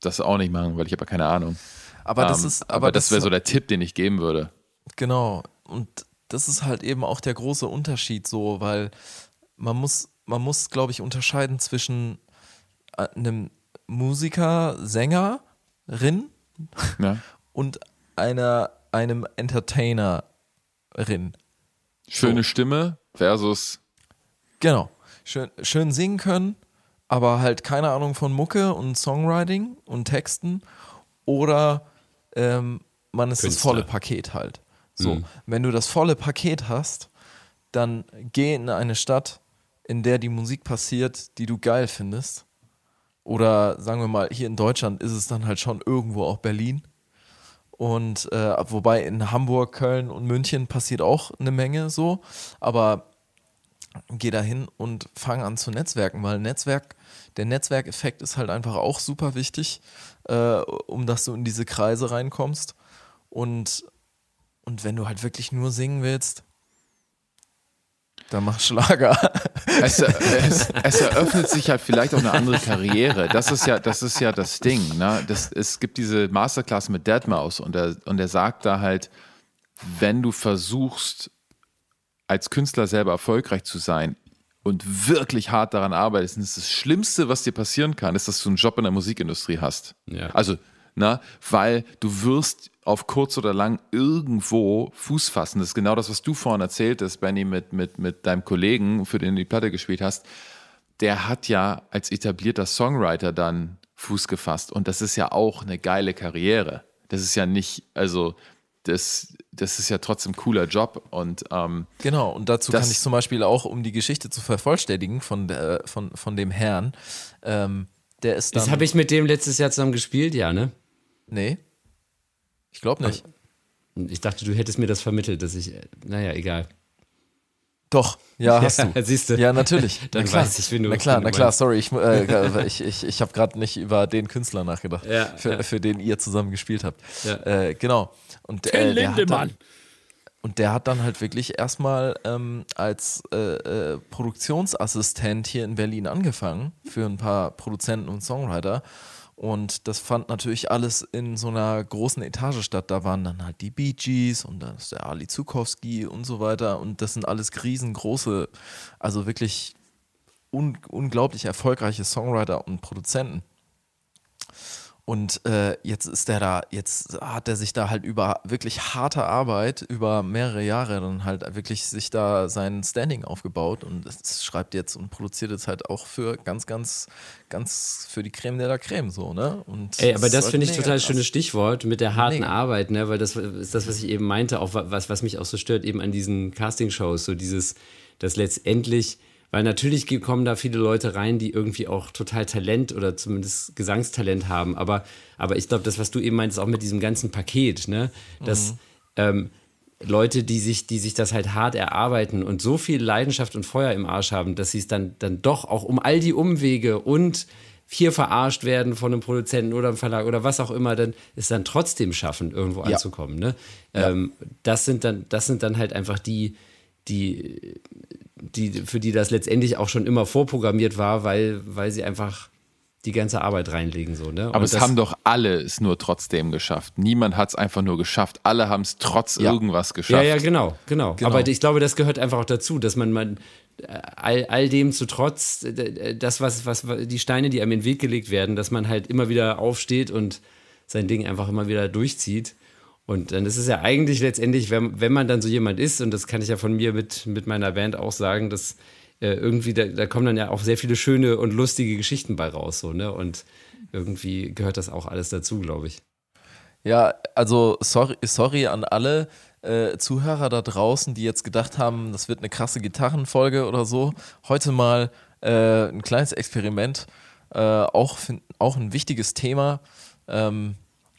das auch nicht machen, weil ich habe ja keine Ahnung. Aber das ähm, ist, aber, aber das, das wäre so der Tipp, den ich geben würde. Genau. Und das ist halt eben auch der große Unterschied so, weil man muss, man muss, glaube ich, unterscheiden zwischen äh, einem Musiker, Sängerin ja. und einer, einem Entertainerin. Schöne so. Stimme versus. Genau. Schön, schön singen können, aber halt keine Ahnung von Mucke und Songwriting und Texten. Oder ähm, man ist Künstler. das volle Paket halt. So, mhm. wenn du das volle Paket hast, dann geh in eine Stadt, in der die Musik passiert, die du geil findest. Oder sagen wir mal, hier in Deutschland ist es dann halt schon irgendwo auch Berlin. Und äh, wobei in Hamburg, Köln und München passiert auch eine Menge so. Aber geh da hin und fang an zu netzwerken, weil Netzwerk, der Netzwerkeffekt ist halt einfach auch super wichtig, äh, um dass du in diese Kreise reinkommst. Und und wenn du halt wirklich nur singen willst, dann mach Schlager. Es, es, es, eröffnet sich halt vielleicht auch eine andere Karriere. Das ist ja das, ist ja das Ding. Ne? Das, es gibt diese Masterclass mit Deadmaus und er, und er sagt da halt, wenn du versuchst, als Künstler selber erfolgreich zu sein und wirklich hart daran arbeitest, ist das Schlimmste, was dir passieren kann, ist, dass du einen Job in der Musikindustrie hast. Ja. Also, na, weil du wirst auf kurz oder lang irgendwo Fuß fassen. Das ist genau das, was du vorhin erzählt hast, Benny, mit, mit, mit deinem Kollegen, für den du die Platte gespielt hast. Der hat ja als etablierter Songwriter dann Fuß gefasst. Und das ist ja auch eine geile Karriere. Das ist ja nicht, also das, das ist ja trotzdem ein cooler Job. Und, ähm, genau, und dazu kann ich zum Beispiel auch, um die Geschichte zu vervollständigen von, der, von, von dem Herrn, ähm, der ist dann. Das habe ich mit dem letztes Jahr zusammen gespielt, ja, ne? Nee. Ich glaube nicht. Ich dachte, du hättest mir das vermittelt, dass ich. Naja, egal. Doch, ja, hast du. Siehst du. Ja, natürlich. Dann na klar. weiß ich, wenn du. Na klar, na klar, sorry, ich, äh, ich, ich, ich habe gerade nicht über den Künstler nachgedacht, ja, für, ja. für den ihr zusammen gespielt habt. Ja. Äh, genau. Und, äh, der hat dann, und der hat dann halt wirklich erstmal ähm, als äh, äh, Produktionsassistent hier in Berlin angefangen für ein paar Produzenten und Songwriter. Und das fand natürlich alles in so einer großen Etage statt. Da waren dann halt die Bee Gees und dann ist der Ali Zukowski und so weiter. Und das sind alles riesengroße, also wirklich un unglaublich erfolgreiche Songwriter und Produzenten. Und äh, jetzt ist der da, jetzt hat er sich da halt über wirklich harte Arbeit, über mehrere Jahre dann halt wirklich sich da sein Standing aufgebaut und es schreibt jetzt und produziert jetzt halt auch für ganz, ganz, ganz für die Creme der la Creme so, ne? Und Ey, aber das, das finde ich total krass. schönes Stichwort mit der harten mega. Arbeit, ne? Weil das ist das, was ich eben meinte, auch was, was mich auch so stört, eben an diesen Castingshows, so dieses, dass letztendlich weil natürlich kommen da viele Leute rein, die irgendwie auch total Talent oder zumindest Gesangstalent haben. Aber, aber ich glaube, das, was du eben meinst, auch mit diesem ganzen Paket, ne? dass mhm. ähm, Leute, die sich, die sich das halt hart erarbeiten und so viel Leidenschaft und Feuer im Arsch haben, dass sie es dann, dann doch auch um all die Umwege und hier verarscht werden von einem Produzenten oder einem Verlag oder was auch immer, dann es dann trotzdem schaffen, irgendwo ja. anzukommen. Ne? Ja. Ähm, das, sind dann, das sind dann halt einfach die, die, die, für die das letztendlich auch schon immer vorprogrammiert war, weil, weil sie einfach die ganze Arbeit reinlegen. So, ne? Aber Und es das- haben doch alle es nur trotzdem geschafft. Niemand hat es einfach nur geschafft. Alle haben es trotz Ja. irgendwas Ja, geschafft. ja, genau, genau, Genau. Aber ich glaube, das gehört einfach auch dazu, dass man, man all, all dem zu trotz, das, was, was, die Steine, die einem in den Weg gelegt werden, dass man halt immer wieder aufsteht und sein Ding einfach immer wieder durchzieht. Und dann ist es ja eigentlich letztendlich, wenn, wenn man dann so jemand ist, und das kann ich ja von mir mit, mit meiner Band auch sagen, dass äh, irgendwie, da, da kommen dann ja auch sehr viele schöne und lustige Geschichten bei raus, so, ne? Und irgendwie gehört das auch alles dazu, glaube ich. Ja, also sorry, sorry an alle äh, Zuhörer da draußen, die jetzt gedacht haben, das wird eine krasse Gitarrenfolge oder so. Heute mal äh, ein kleines Experiment, äh, auch, auch ein wichtiges Thema, ähm,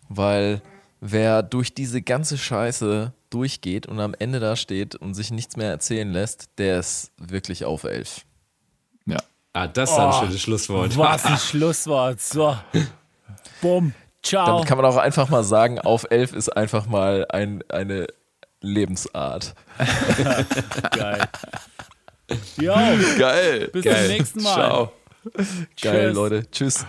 weil wer durch diese ganze Scheiße durchgeht und am Ende da steht und sich nichts mehr erzählen lässt, der ist wirklich auf elf. Ja. Ah, das ist ein schönes Schlusswort. Was ein Schlusswort. So. Bumm. Ciao. Damit kann man auch einfach mal sagen, auf elf ist einfach mal ein, eine Lebensart. Geil. Jo, Geil. bis Geil. zum nächsten Mal. Ciao. Geil, Tschüss. Leute. Tschüss.